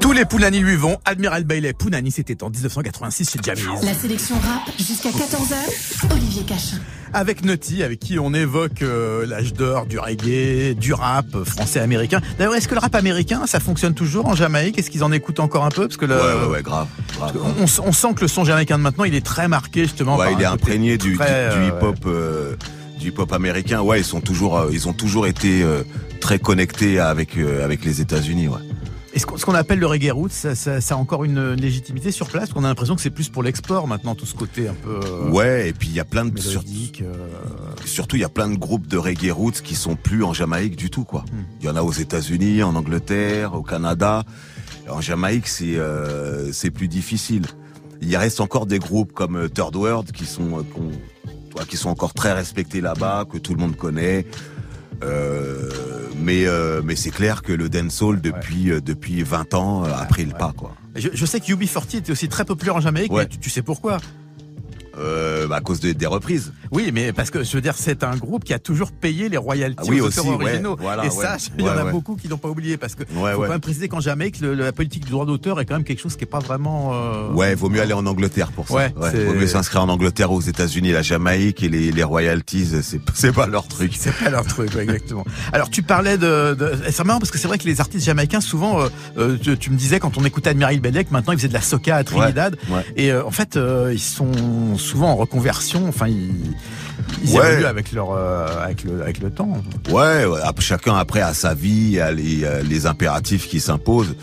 S2: Tous les Punani lui vont. Admiral Bailey, Punani, c'était en 1986 chez Jamie.
S3: La sélection rap jusqu'à 14h, Olivier Cachin.
S2: Avec Naughty, avec qui on évoque euh, l'âge d'or du reggae, du rap français-américain. D'ailleurs, est-ce que le rap américain, ça fonctionne toujours en Jamaïque? Est-ce qu'ils en écoutent encore un peu? Parce que le,
S4: Ouais, ouais, ouais, grave. grave.
S2: on, on sent que le son jamaïcain de maintenant, il est très marqué justement.
S4: Ouais,
S2: par
S4: il est imprégné du, du,
S2: très,
S4: du
S2: euh,
S4: hip-hop, euh, du hip-hop américain. Ouais, ils sont toujours, euh, ils ont toujours été euh, très connectés avec euh, avec les États-Unis. Ouais.
S2: Est-ce qu'on- ce qu'on appelle le reggae roots, ça, ça- ça a encore une légitimité sur place? Qu'on a l'impression que c'est plus pour l'export maintenant, tout ce côté un peu euh,
S4: Ouais, et puis il y a plein de sur- surtout il y a plein de groupes de reggae roots qui sont plus en Jamaïque du tout quoi.
S2: Hmm.
S4: Il y en a aux États-Unis, en Angleterre, au Canada. En Jamaïque, c'est c'est plus difficile. Il y reste encore des groupes comme Third World qui sont qui sont encore très respectés là-bas, que tout le monde connaît. Euh, mais euh, mais c'est clair que le dancehall depuis euh, depuis 20 ans a pris le pas quoi.
S2: Je, je sais que UB40 était aussi très populaire en Jamaïque,
S4: Ouais.
S2: mais tu, tu sais pourquoi
S4: Euh, bah, à cause de- des reprises.
S2: Oui, mais parce que je veux dire, c'est un groupe qui a toujours payé les royalties
S4: Ah oui,
S2: aux auteurs
S4: ouais,
S2: originaux.
S4: voilà,
S2: et
S4: ouais.
S2: ça, il y en
S4: Ouais,
S2: a
S4: ouais.
S2: beaucoup qui n'ont pas oublié parce que
S4: Ouais,
S2: faut
S4: ouais.
S2: quand même préciser qu'en Jamaïque, le- la politique du droit d'auteur est quand même quelque chose qui est pas vraiment. euh,
S4: Ouais, vaut mieux aller en Angleterre pour ça.
S2: Ouais,
S4: vaut mieux s'inscrire en Angleterre, aux États-Unis, la Jamaïque et les, les royalties, c'est c'est pas leur truc.
S2: C'est pas leur truc, ouais, exactement. Alors tu parlais de, de... c'est marrant parce que c'est vrai que les artistes jamaïcains souvent, euh, euh, tu, tu me disais quand on écoutait Admiral Belek, maintenant ils faisaient de la soca à Trinidad,
S4: Ouais, ouais.
S2: et euh, en fait euh, ils sont souvent en reconversion, enfin ils, ils
S4: Ouais.
S2: évoluent avec leur, euh, avec le, avec le temps.
S4: Ouais, chacun après a sa vie, a les, euh, les impératifs qui s'imposent.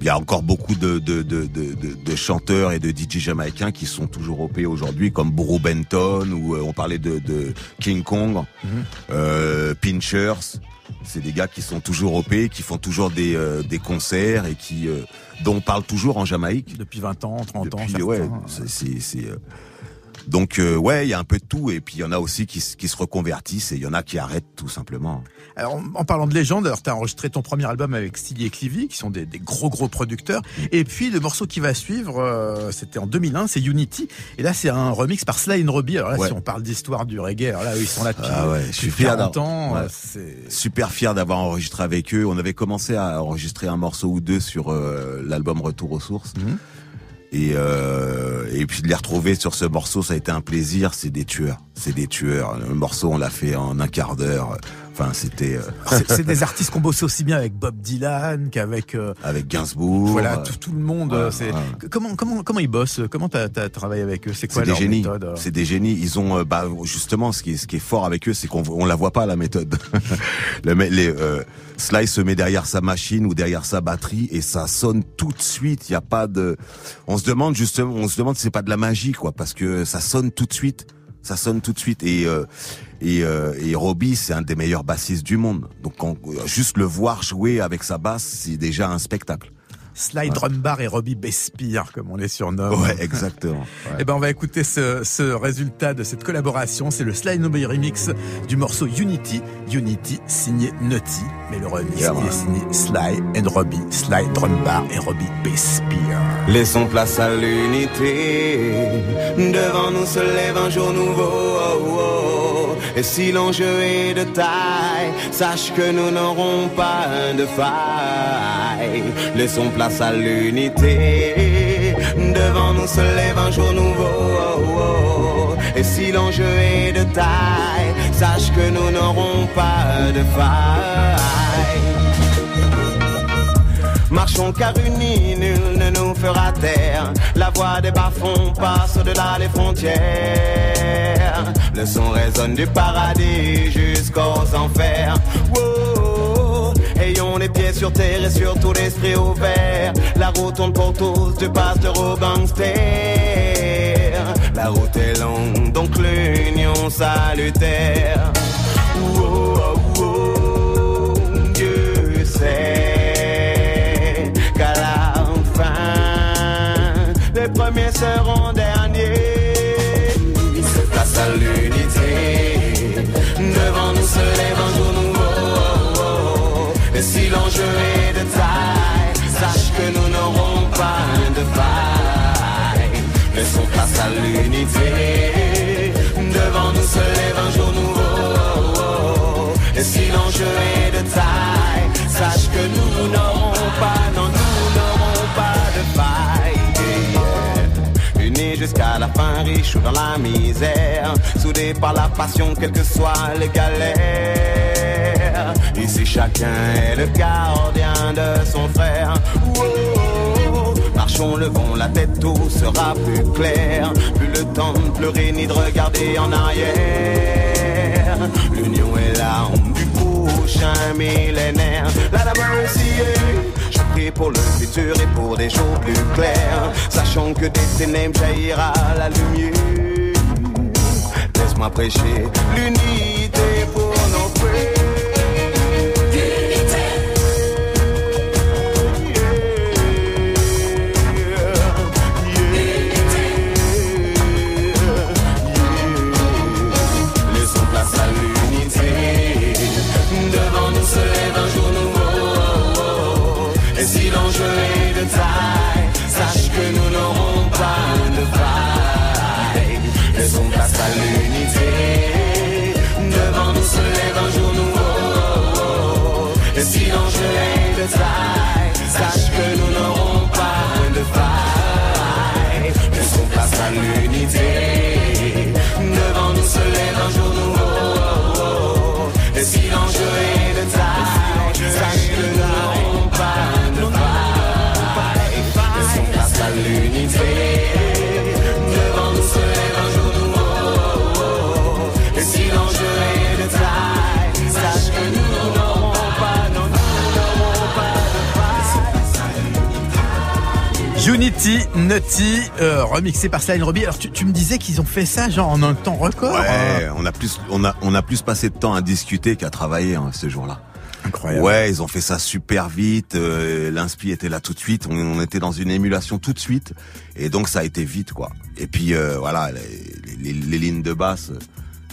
S4: Il y a encore beaucoup de, de, de, de, de- de chanteurs et de DJ jamaïcains qui sont toujours OP aujourd'hui, comme Bro Benton, ou euh, on parlait de, King Kong,
S2: Mhm.
S4: euh, Pinchers. C'est des gars qui sont toujours OP, qui font toujours des, euh, des concerts et qui dont on parle toujours en Jamaïque.
S2: Depuis 20 ans, 30 ans,
S4: Depuis,
S2: certains.
S4: ouais, c'est, Donc euh, ouais, il y a un peu de tout et puis il y en a aussi qui, qui se reconvertissent et il y en a qui arrêtent tout simplement.
S2: Alors, en, en parlant de légende, alors t'as enregistré ton premier album avec Stilly et Clivy, qui sont des, des gros gros producteurs. Et puis le morceau qui va suivre, euh, c'était en 2001, c'est Unity. Et là, c'est un remix par Sly and Robbie. Alors là,
S4: Ouais.
S2: si on parle d'histoire du reggae, alors là, eux, ils sont là depuis,
S4: Ah ouais, je suis fier
S2: 40
S4: d'avoir-
S2: ans.
S4: ouais.
S2: c'est
S4: Super fier d'avoir enregistré avec eux. On avait commencé à enregistrer un morceau ou deux sur euh, l'album Retour aux sources.
S2: Mhm.
S4: Et, euh, et puis de les retrouver sur ce morceau, ça a été un plaisir. C'est des tueurs, c'est des tueurs. Le morceau, on l'a fait en un quart d'heure. Enfin, c'était euh, *laughs*
S2: c'est- des artistes qui ont bossé aussi bien avec Bob Dylan qu'avec euh,
S4: avec Gainsbourg.
S2: voilà
S4: euh,
S2: tout, tout le monde.
S4: ouais,
S2: c'est
S4: ouais.
S2: comment comment comment ils bossent Comment t'as as travaillé avec eux C'est quoi
S4: C'est des
S2: leur
S4: génies.
S2: méthode euh
S4: C'est des génies. Ils ont, euh, bah, justement, ce qui est, ce qui est fort avec eux, c'est qu'on on la voit pas la méthode. *laughs* Le mec- les, euh, Sly se met derrière sa machine ou derrière sa batterie et ça sonne tout de suite. Il y a pas de. On se demande justement, on se demande si c'est pas de la magie, quoi, parce que ça sonne tout de suite. Ça sonne tout de suite et euh, et, euh, et Robbie c'est un des meilleurs bassistes du monde. Donc quand- juste le voir jouer avec sa basse, c'est déjà un spectacle.
S2: Sly Drumbar et Robbie Bespire, comme on les surnomme.
S4: Ouais, exactement. Ouais. *laughs*
S2: Eh ben, on va écouter ce, ce résultat de cette collaboration. C'est le Sly Nobody remix du morceau Unity. Unity signé Nutty. Mais le remix,
S4: Yeah,
S2: est signé Sly and Robbie. Sly Drumbar et Robbie Bespire.
S5: Laissons place à l'unité. Devant nous se lève un jour nouveau. oh, oh. Et si l'enjeu est de taille, sache que nous n'aurons pas de faille. Laissons place à l'unité. Devant nous se lève un jour nouveau. Et si l'enjeu est de taille, sache que nous n'aurons pas de faille. Marchons car unis, nul ne nous fera taire. La voix des bas-fonds passe au-delà des frontières. Le son résonne du paradis jusqu'aux enfers. Wow. Ayons les pieds sur terre et surtout l'esprit ouvert. La route tourne pour tous, du pasteur au gangster. La route est longue, donc l'union salutaire. Premiers seront derniers. Face à l'unité, devant nous se lève un jour nouveau. Et si l'enjeu est de taille, sache que nous n'aurons pas de faille. Laissons place à l'unité, devant nous se lève un jour nouveau. Et si l'enjeu est de taille, jusqu'à la fin, riches ou dans la misère, soudés par la passion, quelles que soient les galères. Ici chacun est le gardien de son frère. Wow. Marchons, levons la tête, tout sera plus clair. Plus le temps de pleurer ni de regarder en arrière. L'union est l'arme du prochain millénaire. La mercy, je prie pour le futur et pour des jours plus clairs. Sachant que des ténèbres jaillira la lumière. Laisse-moi prêcher l'unité pour nos frères.
S2: Remixé par Sly Robbie. Alors tu, tu me disais qu'ils ont fait ça genre en un temps record.
S4: Ouais, on a plus, on a, on a plus passé de temps à discuter qu'à travailler hein, ce jour-là.
S2: Incroyable.
S4: Ouais, ils ont fait ça super vite. Euh, L'inspi était là tout de suite. On, on, était dans une émulation tout de suite, et donc ça a été vite, quoi. Et puis euh, voilà, les, les, les, lignes de basse,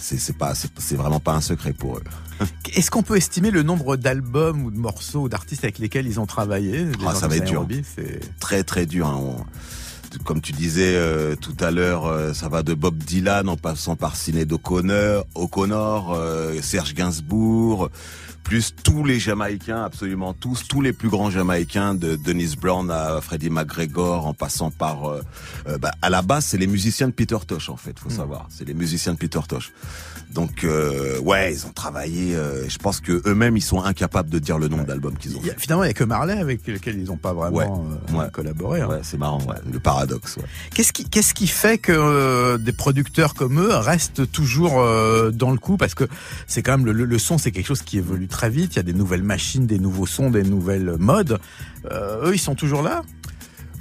S4: c'est pas, c'est vraiment pas un secret pour eux. *laughs*
S2: Est-ce qu'on peut estimer le nombre d'albums ou de morceaux d'artistes avec lesquels ils ont travaillé?
S4: Ah, Ça va être dur. Très très dur. Hein. On, comme tu disais euh, tout à l'heure, euh, ça va de Bob Dylan en passant par Sinéad O'Connor, O'Connor euh, Serge Gainsbourg, plus tous les Jamaïcains, absolument tous, tous les plus grands Jamaïcains, de Dennis Brown à Freddie McGregor, en passant par, euh, euh, bah, à la base, c'est les musiciens de Peter Tosh en fait, faut hmm. savoir, c'est les musiciens de Peter Tosh. Donc euh, ouais, ils ont travaillé. je pense que eux-mêmes, ils sont incapables de dire le nombre d'albums qu'ils ont.
S2: fait. finalement, il n'y a que Marley avec lequel ils n'ont pas vraiment collaboré. Hein.
S4: Ouais, c'est marrant, le paradoxe.
S2: Qu'est-ce qui, qu'est-ce qui fait que des producteurs comme eux restent toujours dans le coup? Parce que c'est quand même le, le son, c'est quelque chose qui évolue très vite. Il y a des nouvelles machines, des nouveaux sons, des nouvelles modes. Euh, eux, ils sont toujours là?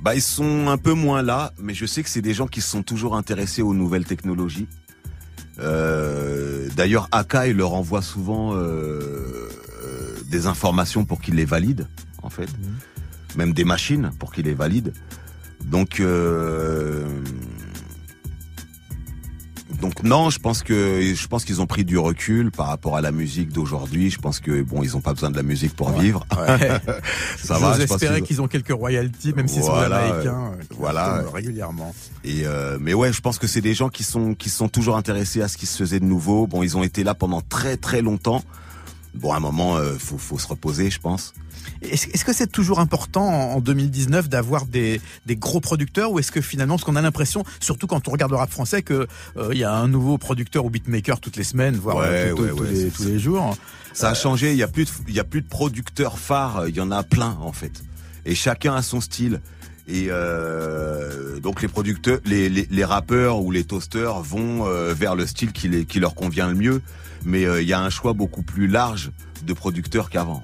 S4: Bah, ils sont un peu moins là, mais je sais que c'est des gens qui sont toujours intéressés aux nouvelles technologies. Euh, D'ailleurs, Akai leur envoie souvent euh, des informations pour qu'ils les valident, en fait. Mhm. Même des machines pour qu'ils les valident. Donc, euh, donc non, je pense que je pense qu'ils ont pris du recul par rapport à la musique d'aujourd'hui. Je pense que bon, ils ont pas besoin de la musique pour vivre. *laughs* *laughs*
S2: ça va. J'espérais qu'ils ont quelques royalties, même s'ils sont américains, euh,
S4: voilà,
S2: régulièrement.
S4: Et euh, mais ouais, je pense que c'est des gens qui sont qui sont toujours intéressés à ce qui se faisait de nouveau. Bon, ils ont été là pendant très très longtemps. Bon, à un moment, euh, faut faut se reposer, je pense.
S2: Est-ce que c'est toujours important en 2019 d'avoir des, gros producteurs ou est-ce que finalement, parce qu'on a l'impression, surtout quand on regarde le rap français, que euh, y a un nouveau producteur ou beatmaker toutes les semaines, voire euh, tous, les, jours.
S4: Ça a changé. Il y a plus de, y a plus de producteurs phares. Il y en a plein en fait, et chacun a son style. Et euh, donc les producteurs, les, les, rappeurs ou les toasters vont vers le style qui, les, qui leur convient le mieux. Mais il y a un choix beaucoup plus large de producteurs qu'avant.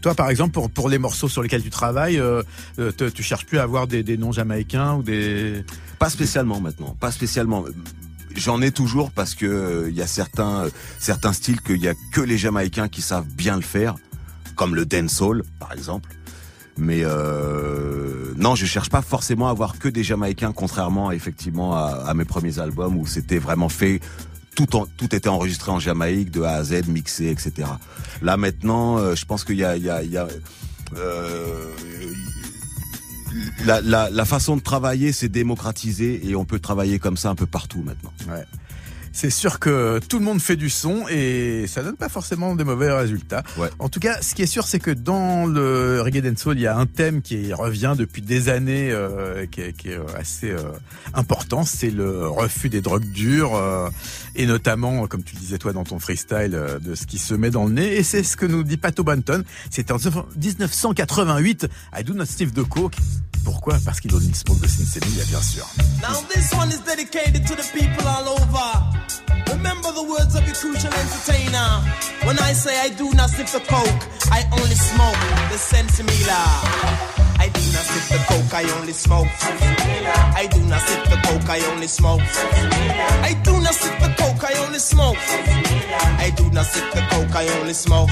S2: Toi, par exemple, pour, les morceaux sur lesquels tu travailles, euh, euh tu cherches plus à avoir des, des noms jamaïcains ou des...
S4: Pas spécialement maintenant, pas spécialement. J'en ai toujours parce que il euh, y a certains styles qu'il y a que les Jamaïcains qui savent bien le faire, comme le dancehall par exemple. Mais non, je cherche pas forcément à avoir que des Jamaïcains, contrairement effectivement à mes premiers albums où c'était vraiment fait tout, était enregistré en Jamaïque de A à Z, mixé, etc. Là maintenant, euh, je pense qu'il y a, il y a, euh, la, façon de travailler s'est démocratisée et on peut travailler comme ça un peu partout maintenant.
S2: C'est sûr que tout le monde fait du son et ça donne pas forcément des mauvais résultats. En tout cas, ce qui est sûr, c'est que dans le reggae dancehall, il y a un thème qui revient depuis des années, euh, qui, est, qui, est, assez euh, important, c'est le refus des drogues dures euh, et notamment, comme tu le disais toi dans ton freestyle, euh, de ce qui se met dans le nez. Et c'est ce que nous dit Pato Banton. C'était en 1988. I do not the coke. Pourquoi? Parce qu'il donne smoke de Sinsemilla, bien sûr.
S8: Now this one is dedicated to the people all over. Remember the words of your crucial entertainer. When I say I do not sip the coke, I only smoke the sensimilla. I do not sip the coke, I only smoke. I do not sip the coke, I only smoke. I do not sip the coke, I only smoke. I do not sip the coke, I only smoke.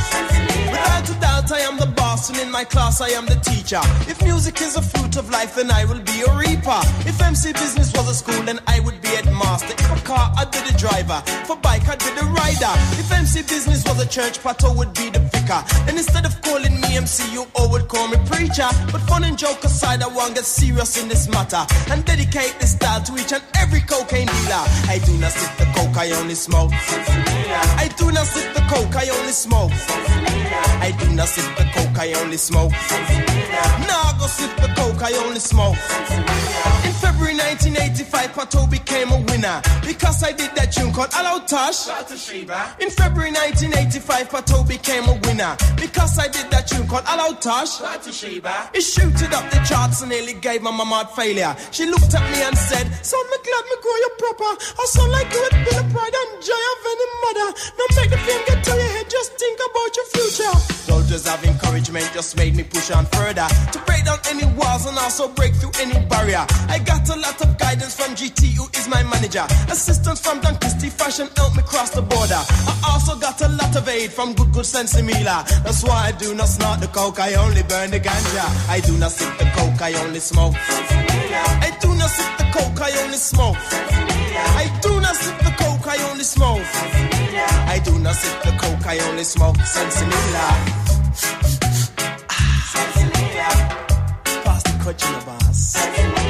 S8: Without a doubt, I am the boss, and in my class, I am the teacher. If music is a fruit of life, then I will be a reaper. If MC business was a school, then I would be headmaster. If a car, I'd be the driver. For bike, I'd be the rider. If MC business was a church, Pato would be the vicar. And instead of calling me MC, you all would call me preacher. But fun and joke aside, I want to get serious in this matter and dedicate this style to each and every cocaine dealer. I do not sip the coke, I only smoke. I do not sip the coke, I only smoke. I do not sip the coke, I only smoke. Nah, go sip the coke, I only smoke. In February 1985, Pato became winner because I did that tune called Hello Tosh. In February 1985, Pato became a winner because I did that tune called Hello Tosh. It shooted up the charts and nearly gave my mama a failure. She looked at me and said, Son, me glad me grow you proper. I sound like you with Bill Pride and joy of any mother. Now make the film get to your head, just think about your future. Soldiers have encouraged Management just made me push on further to break down any walls and also break through any barrier. I got a lot of guidance from GT, who is my manager. Assistance from Don Fashion helped me cross the border. I also got a lot of aid from Good Good Sense Mila. That's why I do not snort the coke, I only burn the ganja. I do not sip the coke, I only smoke. I do not sip the coke, I only smoke. I do not sip the coke, I only smoke. I do not sip the coke, I only smoke. Sensimilla. Pass the coach in the boss.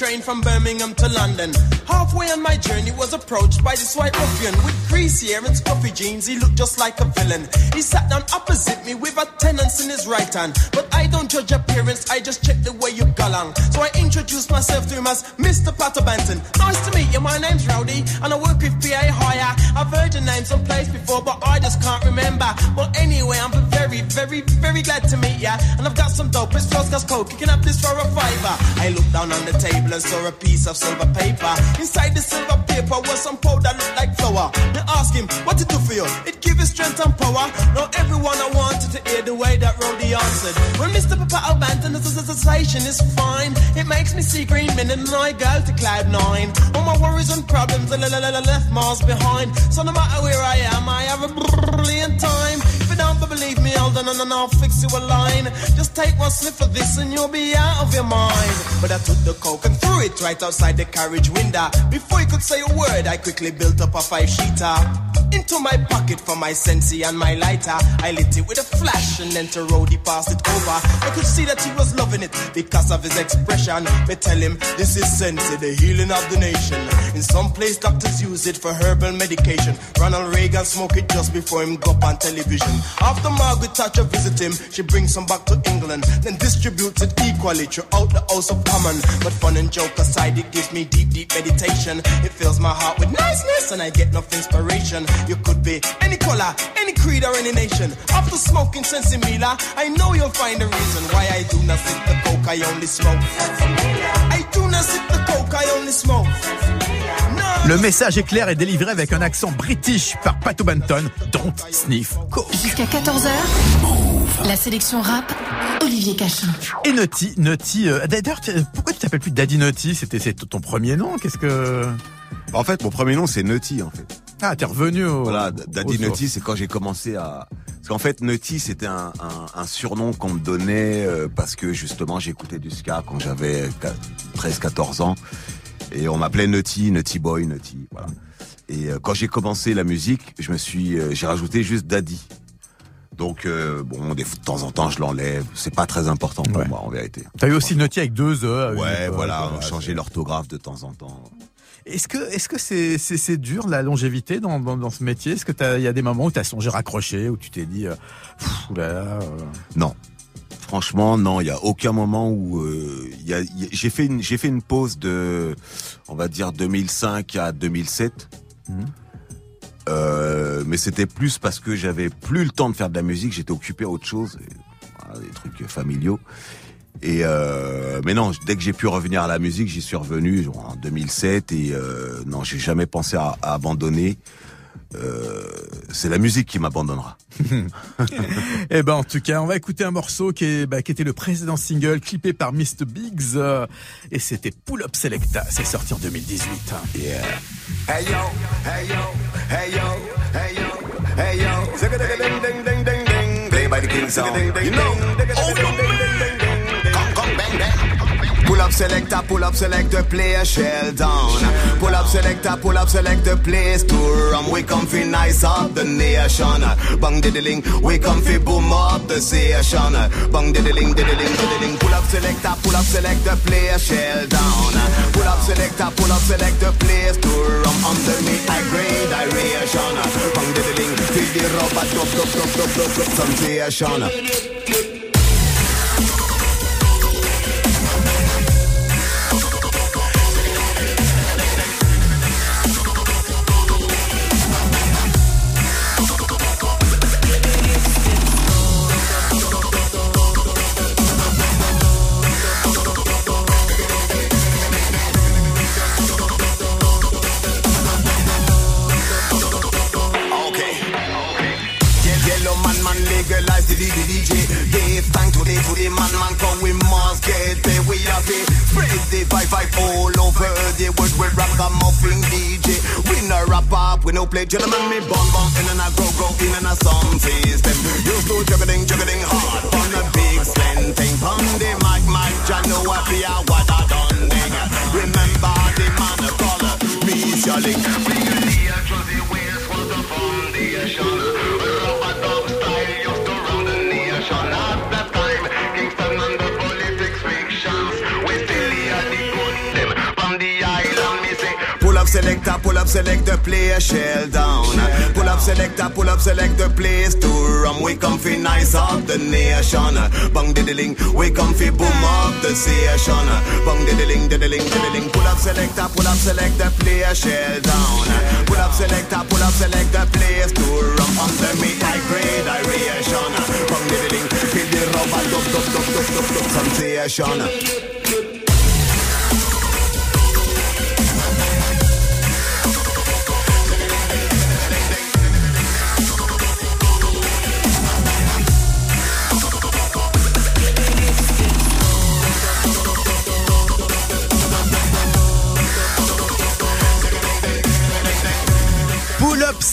S8: Train from Birmingham to London. Halfway on my journey was approached by this white ruffian with greasy hair and scruffy jeans. He looked just like a villain. He sat down opposite me with a tenance in his right hand. But I don't judge appearance, I just check the way you go along. So I introduced myself to him as Mr. Potter Benton. Nice to meet you, my name's Rowdy, and I work with PA Hire. I've heard your name someplace before, but I just can't remember. Well, anyway, I'm very, very, very glad to meet ya. And I've got some dope, it's Frostgas Coke. You can have this for a fiver. I looked down on the table and saw a piece of silver paper. Inside the silver paper was some powder looked like flour. They asked him, what it do for you? It give you strength and power. Now everyone I wanted to hear the way that Rowdy answered. When Mr. Papa O'Banton, the sensation is fine. It makes me see green men and I go to cloud nine. All my worries and problems are left miles behind. So no matter where I am, I have a brilliant time. If you don't believe me, hold on and I'll fix you a line. Just take one sniff of this and you'll be out of your mind. But I took the coke and threw it right outside the carriage window. Before he could say a word, I quickly built up a five sheeter. Into my pocket for my sensi and my lighter. I lit it with a flash and then to Rody passed it over. I could see that he was loving it because of his expression. Me tell him this is sensi, the healing of the nation. In some place doctors use it for herbal medication. Ronald Reagan smoked it just before him go up on television. After Margaret Thatcher visit him, she brings him back to England, then distributes it equally throughout the House of Commons. But fun and joke aside, it gives me deep, deep meditation. It fills my heart with niceness and I get enough inspiration. You could be any color, any creed or any nation. After smoking Sensimilla, I know you'll find a reason why I do not sip the coke, I only smoke. I do not sip the coke, I only smoke.
S2: Le message est clair et délivré avec un accent british par Pato Banton. Don't sniff coke.
S3: Jusqu'à 14h, la sélection rap, Olivier Cachin.
S2: Et Naughty, Naughty. euh, D'ailleurs, pourquoi tu t'appelles plus Daddy Naughty? C'était c'est ton premier nom? Qu'est-ce que
S4: En fait, mon premier nom c'est Nutty en fait.
S2: Ah, t'es revenu au.
S4: Voilà, Daddy Nutty, c'est quand j'ai commencé à. Parce qu'en fait, Nutty, c'était un, un, un surnom qu'on me donnait euh, parce que justement, j'écoutais du ska quand j'avais 13-14 ans. Et on m'appelait Nutty, Nutty Boy, Nutty. Voilà. Et euh, quand j'ai commencé la musique, je me suis, euh, j'ai rajouté juste Daddy. Donc euh, bon, de temps en temps, je l'enlève. C'est pas très important pour
S2: Ouais.
S4: moi, en vérité.
S2: T'as eu aussi Naughty avec deux E.
S4: Ouais, voilà,
S2: voilà,
S4: changer l'orthographe de temps en temps.
S2: Est-ce que est-ce que c'est c'est c'est dur la longévité dans dans, dans ce métier? Est-ce que t'as il y a des moments où t'as songé raccrocher où tu t'es dit euh, Pff, euh,
S4: Non. Franchement, non, il y a aucun moment où euh, il y a, il y a- j'ai fait une j'ai fait une pause de on va dire 2005 à 2007.
S2: Mhm.
S4: Euh, mais c'était plus parce que j'avais plus le temps de faire de la musique, j'étais occupé à autre chose, des trucs familiaux. Et euh, mais non, dès que j'ai pu revenir à la musique, j'y suis revenu genre, en 2007 et euh, non, j'ai jamais pensé à, à abandonner. Euh, c'est la musique qui m'abandonnera. *laughs*
S2: Eh ben en tout cas, on va écouter un morceau qui, est, bah, qui était le précédent single clippé par Mr Biggs euh, et c'était Pull Up Selecta. C'est sorti en 2018. hein.
S4: Yeah.
S5: Hey yo, hey yo, hey yo, hey yo, hey yo. Zigga ding ding ding ding ding ding. Play by the king sound. You know. Oh, Pull up selector, pull up selector, play a shell down. Pull up selector, pull up selector, place to rum. We come fi nice up the nation. Bang diddling, we come fi boom up the station. Bang diddling, diddling, diddling. Pull up selector, pull up selector, play a shell down. Pull up selector, pull up selector, place to rum. Underneath high grade aeration. Bang diddling, feel the rubber dub dub dub dub dub dub sensation.
S7: man legalize the DJ. Give thanks to the, to the man, man, come we must get there. We have it. Spread the vibe, vibe all over the world. We rap a muffin DJ. We no rap up, we no play gentleman. Me bum bum in and I grow, grow in and I some system. You slow juggling, juggling hard on the big slant thing. Pon the mic, mic, I know what we are. what I done. Remember the man of color, me shall selector, pull up selector, play a shell down. Pull up selector, pull up selector, place to rum. We come fi nice up the nation. Bang diddling, we come fi boom up the station. Bang diddling, diddling, diddling. Pull up selector, pull up selector, play a shell down. Pull up selector, pull up selector, place to rum. Under me high grade aeration. Bang diddling, feel the rubber, dub dub dub dub dub dub sensation.
S2: Pull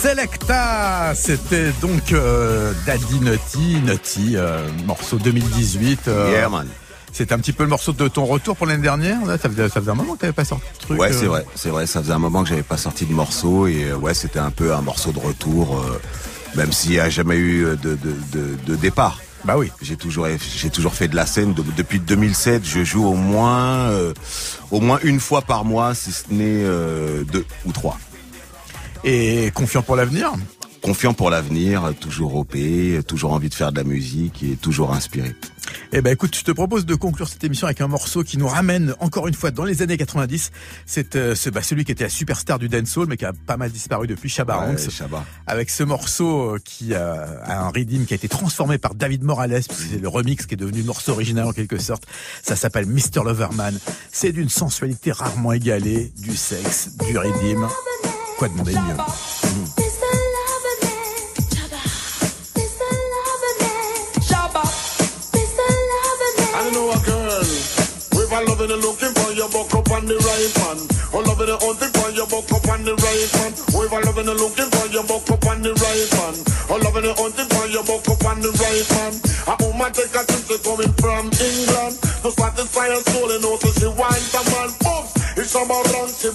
S2: Selecta, c'était donc euh, Daddy Nutty, Nutty, euh, morceau 2018. euh,
S4: Yeah, man.
S2: C'était un petit peu le morceau de ton retour pour l'année dernière. Là, ça, faisait, ça faisait un moment que t'avais pas sorti de truc.
S4: Ouais,
S2: euh,
S4: c'est vrai, c'est vrai. Ça faisait un moment que j'avais pas sorti de morceau et ouais, c'était un peu un morceau de retour, même s'il n'y a jamais eu de, de, de, de départ.
S2: Bah oui.
S4: J'ai toujours, j'ai toujours fait de la scène. De- depuis 2007, je joue au moins, euh, au moins une fois par mois, si ce n'est euh, deux ou trois.
S2: Et confiant pour l'avenir
S4: Confiant pour l'avenir, toujours OP, toujours envie de faire de la musique et toujours inspiré.
S2: Eh ben écoute, je te propose de conclure cette émission avec un morceau qui nous ramène encore une fois dans les années 90. C'est euh, ce- bah, celui qui était la superstar du dancehall mais qui a pas mal disparu depuis Shabba
S4: Ouais,
S2: Ranks.
S4: Shabba.
S2: Avec ce morceau euh, qui a, a un rythme qui a été transformé par David Morales, c'est le remix qui est devenu le morceau original en quelque sorte. Ça s'appelle Mr. Loverman. C'est d'une sensualité rarement égalée, du sexe, du rythme. Quoi demander de mieux
S10: I know a girl. With a loving and looking for your buck up on the right man. Oh, loving and hunting for your buck up on the right man. With a loving and looking for your buck up on the right man. Oh, loving and hunting for your buck up on the right man. A woman take a trip to coming from England. To satisfy her soul and also she wants a man. Oops, it's about run, she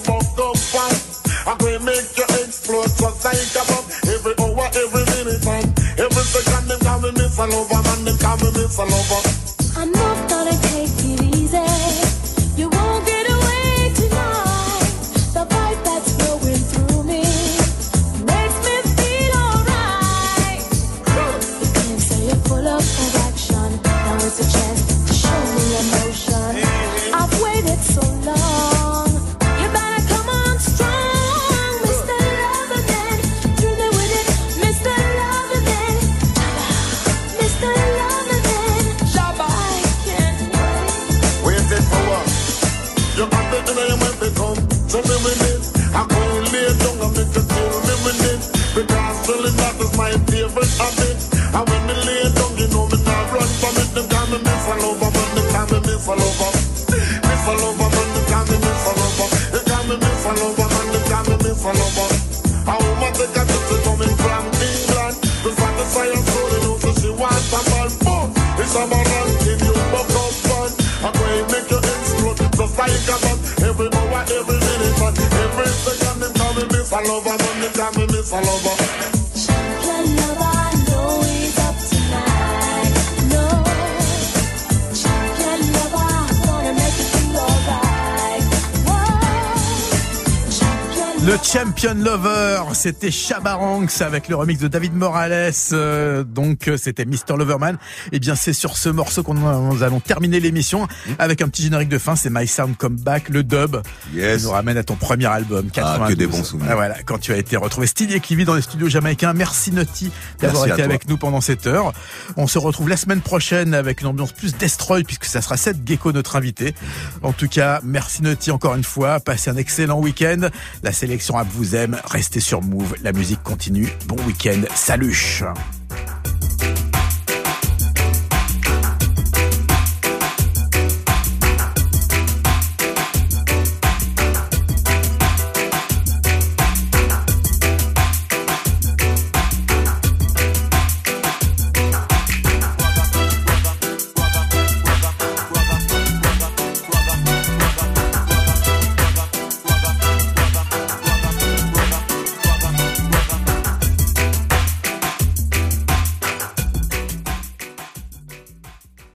S10: like a. Every hour, every minute, man. Every second, them call me Miss Lover, man. Them call me Miss Lover. Favorite habit. And when me lay down, you know me not run from it. Them call me Miss a Lover, man. Them call me Miss a Lover. Miss a Lover, man. Them call me Miss a Lover. They call me Miss a Lover, man. Them call me Miss a Lover. A woman take a trip to coming from England. To satisfy her soul, you know, so she wants a man. Boom! It's a man ranking you buck up fun. I'm going to make you explode just like a bomb. Every hour, every minute, man. Every second, them call me Miss a Lover, man. Them call me Miss a Lover.
S11: Champion Lover,
S2: c'était Shabba Ranks avec le remix de David Morales. euh, donc euh, c'était Mr. Loverman. Et bien c'est sur ce morceau qu'on nous allons terminer l'émission avec un petit générique de fin. C'est My Sound Comeback, le dub.
S4: Yes.
S2: Qui nous ramène à ton premier album, 92.
S4: Ah, que des bons souvenirs.
S2: Ah, voilà, quand tu as été retrouvé Stylé Clivy dans les studios jamaïcains. Merci Nutty d'avoir été avec nous pendant cette heure. On se retrouve la semaine prochaine avec une ambiance plus destroy puisque ça sera Seth Gecko notre invité. En tout cas, merci Nutty encore une fois. Passez un excellent week-end. La sélection Vous aime. Restez sur Move. La musique continue. Bon week-end. Salut.